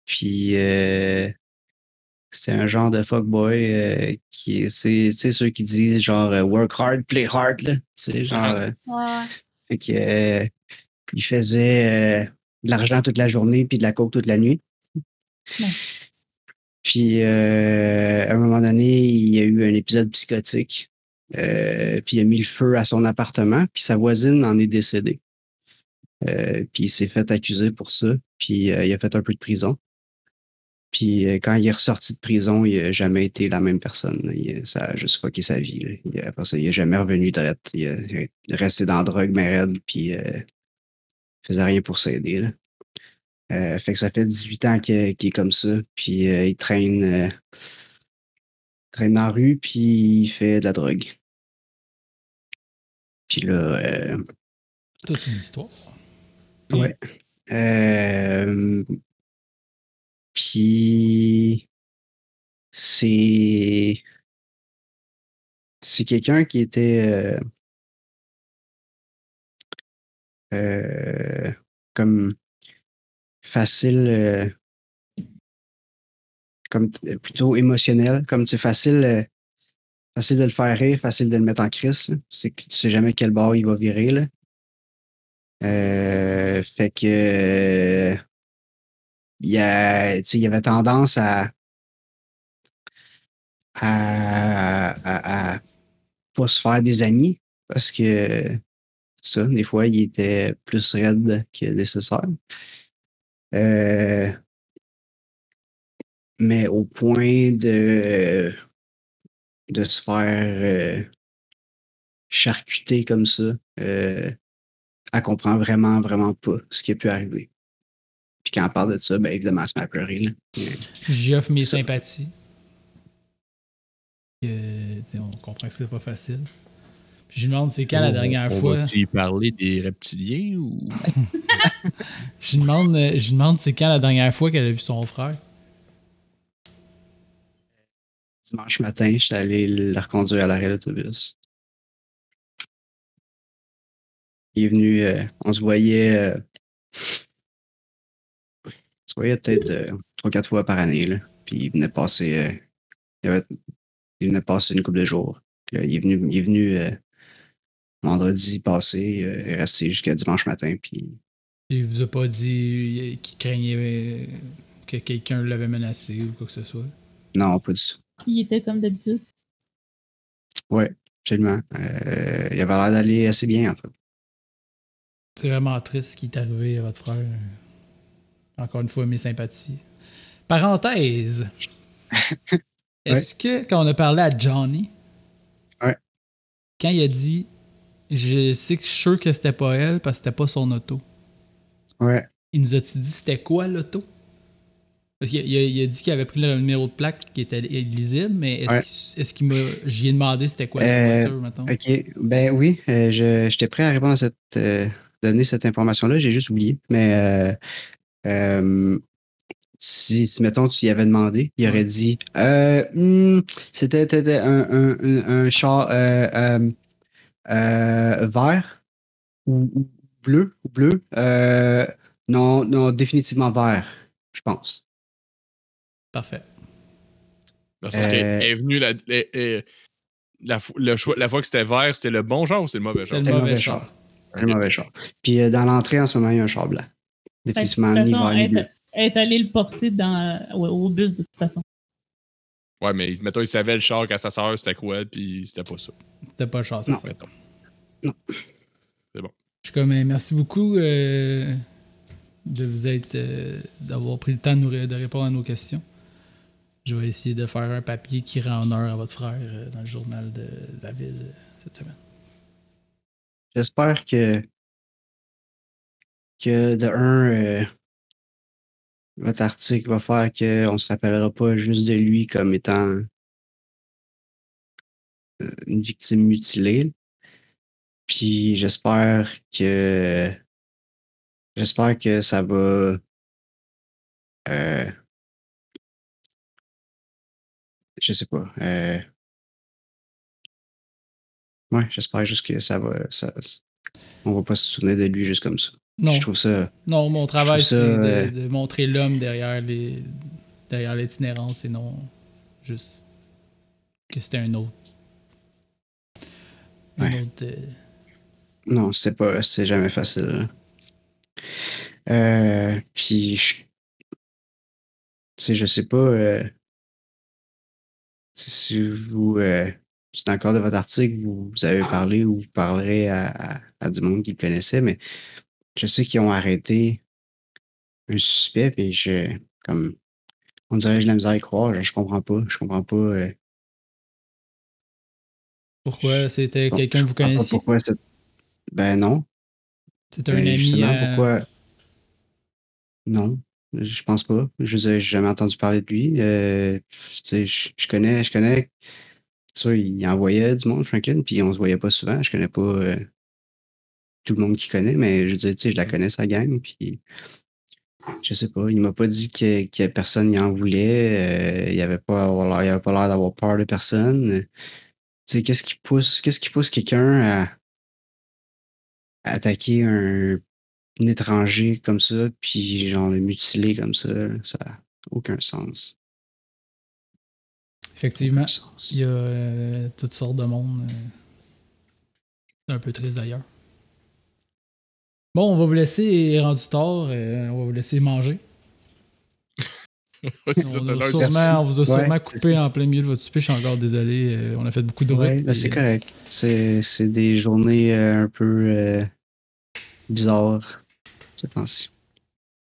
Puis euh, c'est un genre de fuckboy euh, qui est c'est c'est ceux qui disent genre euh, work hard, play hard là. Tu sais, genre Ah. euh, Ouais. fait que, euh, il faisait euh, de l'argent toute la journée puis de la coke toute la nuit. Nice. Puis, euh, à un moment donné, il y a eu un épisode psychotique. Euh, puis, il a mis le feu à son appartement. Puis, sa voisine en est décédée. Euh, puis, il s'est fait accuser pour ça. Puis, euh, il a fait un peu de prison. Puis, euh, quand il est ressorti de prison, il n'a jamais été la même personne. Il- ça a juste fucké sa vie. là. Il, après ça, il n'est jamais revenu de Il, est resté dans la drogue, mais raide. Puis, euh, il faisait rien pour s'aider. Euh, fait que ça fait 18 ans qu'il est comme ça. Puis euh, il traîne, traîne dans la rue, puis il fait de la drogue. Puis là, Toute une histoire. ouais. Euh, puis c'est c'est quelqu'un qui était euh, euh, comme facile, euh, comme plutôt émotionnel, comme c'est facile, euh, facile de le faire rire, facile de le mettre en crise. C'est que tu sais jamais quel bord il va virer. Là. Fait que il, y avait tendance à à, à, à pas se faire des amis parce que ça, des fois, il était plus raide que nécessaire. Euh, mais au point de, de se faire euh, charcuter comme ça, euh, elle comprend vraiment, vraiment pas ce qui a pu arriver. Puis quand elle parle de ça, ben évidemment, elle se met à pleurer. J'y offre mes Ça. sympathies. Euh, tu on comprend que c'est pas facile. Puis je lui demande c'est quand la dernière on fois? va-tu y parler des reptiliens ou? Je lui demande, je lui demande c'est quand la dernière fois qu'elle a vu son frère? Dimanche matin, je suis allé le reconduire à l'arrêt d'autobus. Il est venu, euh, on se voyait, euh, on se voyait peut-être euh, trois, quatre fois par année. Là. Puis il venait passer, euh, il, avait- il venait passer une couple de jours. Puis là, il est venu, il est venu euh, vendredi passé, euh, il est resté jusqu'à dimanche matin. Puis Il vous a pas dit qu'il craignait que quelqu'un l'avait menacé ou quoi que ce soit? non, pas du tout. Il était comme d'habitude. Ouais, absolument. Euh, il avait l'air d'aller assez bien, en fait. C'est vraiment triste ce qui est arrivé à votre frère. Encore une fois, mes sympathies. Parenthèse. Est-ce que quand on a parlé à Johnny, Ouais. quand il a dit Je sais que je suis sûr que c'était pas elle parce que c'était pas son auto, Ouais. il nous a-tu dit c'était quoi l'auto? Parce qu'il a, il a- dit qu'il avait pris le numéro de plaque qui était illisible, mais est-ce Ouais. qu'il qu'il m'a. J'y ai demandé c'était quoi la Euh, voiture, mettons? OK. Ben oui, euh, je- j'étais prêt à répondre à cette. euh, donner cette information-là, j'ai juste oublié. Mais euh, si, si, mettons, tu y avais demandé, il aurait dit euh, Hmm, c'était un, un, un, un char euh, euh, euh, vert ou, ou bleu ou bleu. Euh, non, non, définitivement vert, je pense. Parfait. Parce qu'elle Euh, est venue la, la, fo- le choix, la fois que c'était vert, c'était le bon genre ou c'est le mauvais genre? C'est C'était le le mauvais. C'est le mauvais char. Puis euh, dans l'entrée, en ce moment, il y a un char blanc. Fait que, de Définitivement, toute ni façon, vert ni elle bleu. est, elle est allée le porter dans, ouais, au bus de toute façon. Ouais, mais mettons, il savait le char qu'à sa sœur, c'était quoi, puis c'était pas ça. C'était pas le char, c'est Non. ça. Mettons. Je suis comme, euh, merci beaucoup euh, de vous être, euh, d'avoir pris le temps de, nous ré- de répondre à nos questions. Je vais essayer de faire un papier qui rend honneur à votre frère euh, dans le journal de la ville cette semaine. J'espère que, que de un, euh, votre article va faire qu'on ne se rappellera pas juste de lui comme étant euh, une victime mutilée. Puis j'espère que j'espère que ça va euh, je sais pas. Euh, ouais, j'espère juste que ça va. Ça, on va pas se souvenir de lui juste comme ça. Non, Je trouve ça. non mon travail, c'est ça, de, de montrer l'homme derrière les derrière l'itinérance et non juste que c'était un autre. Un Ouais. autre. euh, Non, c'est pas. C'est jamais facile. Euh, puis je. Sais, je sais pas. euh, si vous. Euh, le cadre de votre article, vous, vous avez parlé ou vous parlerez à, à, à du monde qui le connaissait, mais je sais qu'ils ont arrêté un suspect, puis je. Comme. On dirait que j'ai la misère à y croire. genre, je comprends pas. Je comprends pas. euh, Pourquoi? c'était quelqu'un je que vous connaissiez? Pourquoi Ben non. C'est un Ben, ami. justement, à- pourquoi. Non, je pense pas. Je j'ai jamais entendu parler de lui. Euh, je, je connais, je connais. Sûr, il envoyait du monde, Franklin, puis on se voyait pas souvent. Je connais pas euh, tout le monde qui connaît, mais je veux dire, tu sais, je la connais, sa gang, puis je sais pas. Il m'a pas dit que, que personne y en voulait. euh, il avait pas, il avait pas l'air d'avoir peur de personne. Tu sais, qu'est-ce qui pousse, qu'est-ce qui pousse quelqu'un à, à attaquer un, un étranger comme ça, puis genre le mutiler comme ça, ça n'a aucun sens. Effectivement, il y a euh, toutes sortes de monde. euh, un peu triste d'ailleurs. Bon, on va vous laisser, il est rendu tard, euh, on va vous laisser manger. Ouais, c'est ça, On, sûrement, vous a Ouais, sûrement coupé en plein milieu de votre souper, je suis encore désolé. euh, on a fait beaucoup de. Ouais, ben, c'est correct. C'est des journées euh, un peu euh, bizarres ces temps-ci.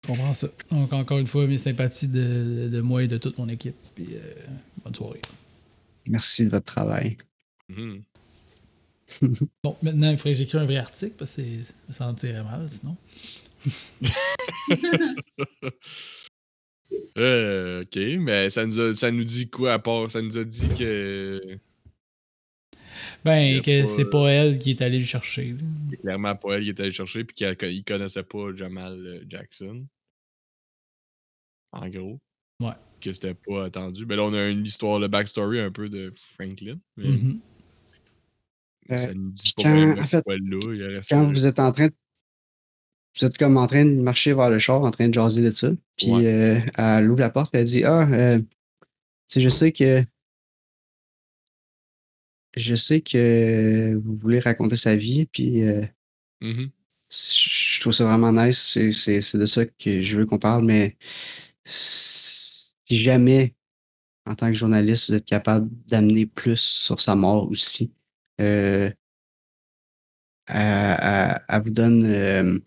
Je comprends ça. Donc, encore une fois, mes sympathies de, de moi et de toute mon équipe. Puis, euh, bonne soirée. Merci de votre travail. Mhm. Bon, maintenant, il faudrait que j'écrive un vrai article parce que ça sentirait mal sinon. Euh, ok, mais ça nous, a- ça nous dit quoi à part Ça nous a dit que Ben, que pas, c'est pas elle qui est allée le chercher. c'est clairement pas elle qui était allée chercher puis qu'il connaissait pas Jamal euh, Jackson. En gros. Ouais. Que c'était pas attendu. Mais là, on a une histoire, le backstory un peu de Franklin. Mais Mhm. Ça nous dit puis pas quand- vraiment en fait, pourquoi là. Il reste, Quand vous êtes en train de, Vous êtes comme en train de marcher vers le char, en train de jaser de ça. Puis Ouais. euh, elle ouvre la porte et elle dit Ah, euh, je sais que. Je sais que vous voulez raconter sa vie, puis euh, mhm. je trouve ça vraiment nice. C'est- de ça que je veux qu'on parle, mais si jamais, en tant que journaliste, vous êtes capable d'amener plus sur sa mort aussi, euh, elle, elle- elle vous donne euh,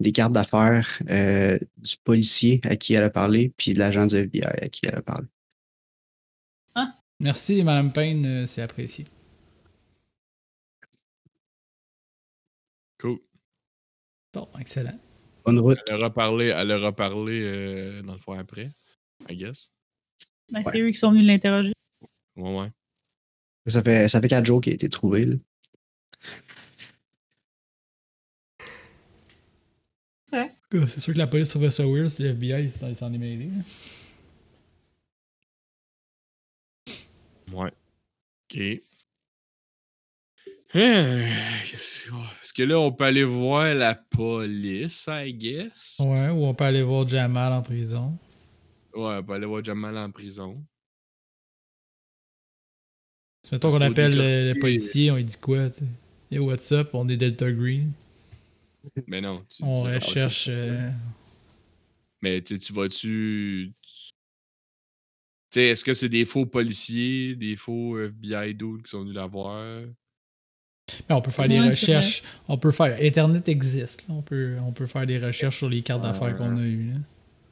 des cartes d'affaires euh, du policier à qui elle a parlé, puis de l'agent du FBI à qui elle a parlé. Merci, Madame Payne, euh, c'est apprécié. Cool. Bon, excellent. Bonne route. Elle a reparlé, elle a reparlé euh, dans le fond après, I guess. Ben, C'est eux qui sont venus l'interroger. Ouais, ouais. Ça fait, ça fait quatre jours qu'il a été trouvé. là. Euh, C'est sûr que la police trouvait ça weird si le FBI il s'en est mêlé. hein. Ouais. OK. Euh, Parce que là, on peut aller voir la police, I guess. Ouais, ou on peut aller voir Jamal en prison. Ouais, on peut aller voir Jamal en prison. Si mettons qu'on appelle le, décortiquer. le policier, on lui dit quoi, tu sais? Yo, what's up? On est Delta Green. Mais non. tu- On recherche. euh, Mais tu vas-tu. Tu sais, est-ce que c'est des faux policiers, des faux FBI dudes qui sont venus la voir? mais on peut faire des recherches. On peut faire. Internet existe. là. On, peut, on peut faire des recherches sur les cartes d'affaires qu'on a eues. là.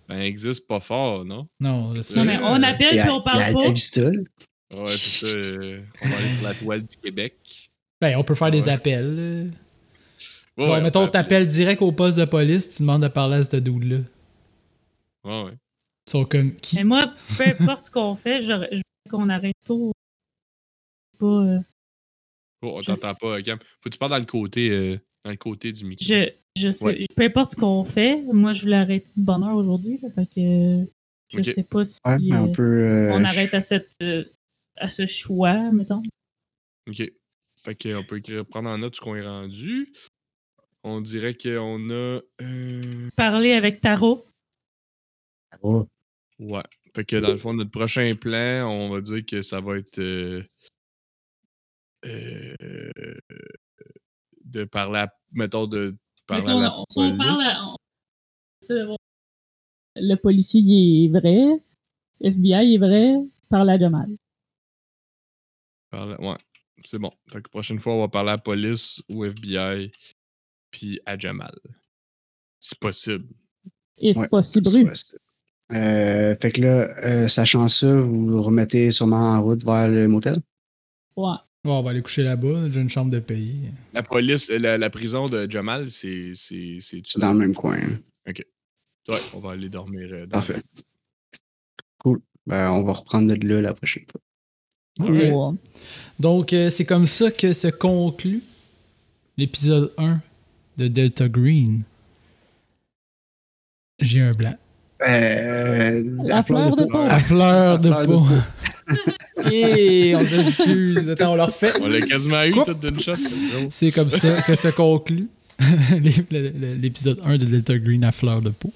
Ben, elle existe pas fort, non? Non, je sais. Non, mais on appelle Et puis on parle pas. Ouais, c'est ça. euh, on va aller sur la toile du Québec. Ben, on peut faire des appels. Ouais, ouais, mettons, on t'appelles direct au poste de police, tu demandes de parler à ce dude-là. Ouais, ouais. Ils sont comme qui? Mais moi, peu importe ce qu'on fait, je, je veux qu'on arrête tôt. Pas, euh, Oh, on Je t'entend pas, Cam. Faut que tu parles dans le côté, euh, dans le côté du micro. je, je sais, Ouais. peu importe ce qu'on fait, moi je voulais arrêter de bonne heure aujourd'hui. Fait que je Ok. sais pas si Ouais, on peut. euh, on arrête à cette euh, à ce choix, mettons. OK. Fait qu'on peut écrire, prendre en note ce qu'on est rendu. On dirait qu'on a. euh, Parler avec Taro. oh, Ouais. Fait que dans le fond, notre prochain plan, on va dire que ça va être. euh, euh, de parler à. Mettons, de parler Mettons, à la on, on police. parle à-. Le policier il est vrai, FBI est vrai, parle à Jamal. Ouais, c'est bon. Fait que prochaine fois, on va parler à la police, au FBI, puis à Jamal. C'est possible. If ouais, possible. Euh, fait que là, euh, sachant ça, vous vous remettez sûrement en route vers le motel? Ouais. Bon, on va aller coucher là-bas, j'ai une chambre de pays. La police, euh, la, la prison de Jamal, c'est. C'est c'est- C'est dans le même coin. hein. Ouais, on va aller dormir. euh, dans Parfait. Cool. Ben, on va reprendre de là la prochaine fois. Donc, euh, c'est comme ça que se conclut l'épisode 1 de Delta Green. J'ai un blanc. Euh, La fleur de peau. À fleur de fleur de peau. Et on s'excuse. Attends, on le refait. On l'a quasiment eu toute d'une shot. c'est comme ça que se conclut l'épisode 1 de Delta Green à fleur de peau.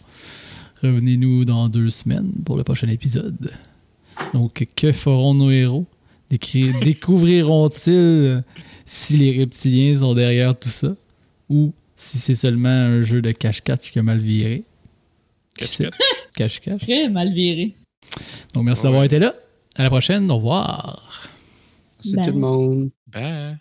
Revenez-nous dans deux semaines pour le prochain épisode. Donc, que feront nos héros? Découvriront-ils si les reptiliens sont derrière tout ça? Ou si c'est seulement un jeu de cache-cache qui a mal viré? Qui sait? Cache-cache. Cache-cache. Très mal viré. Donc, merci d'avoir été là. À la prochaine. Au revoir. C'est tout le monde. Bye.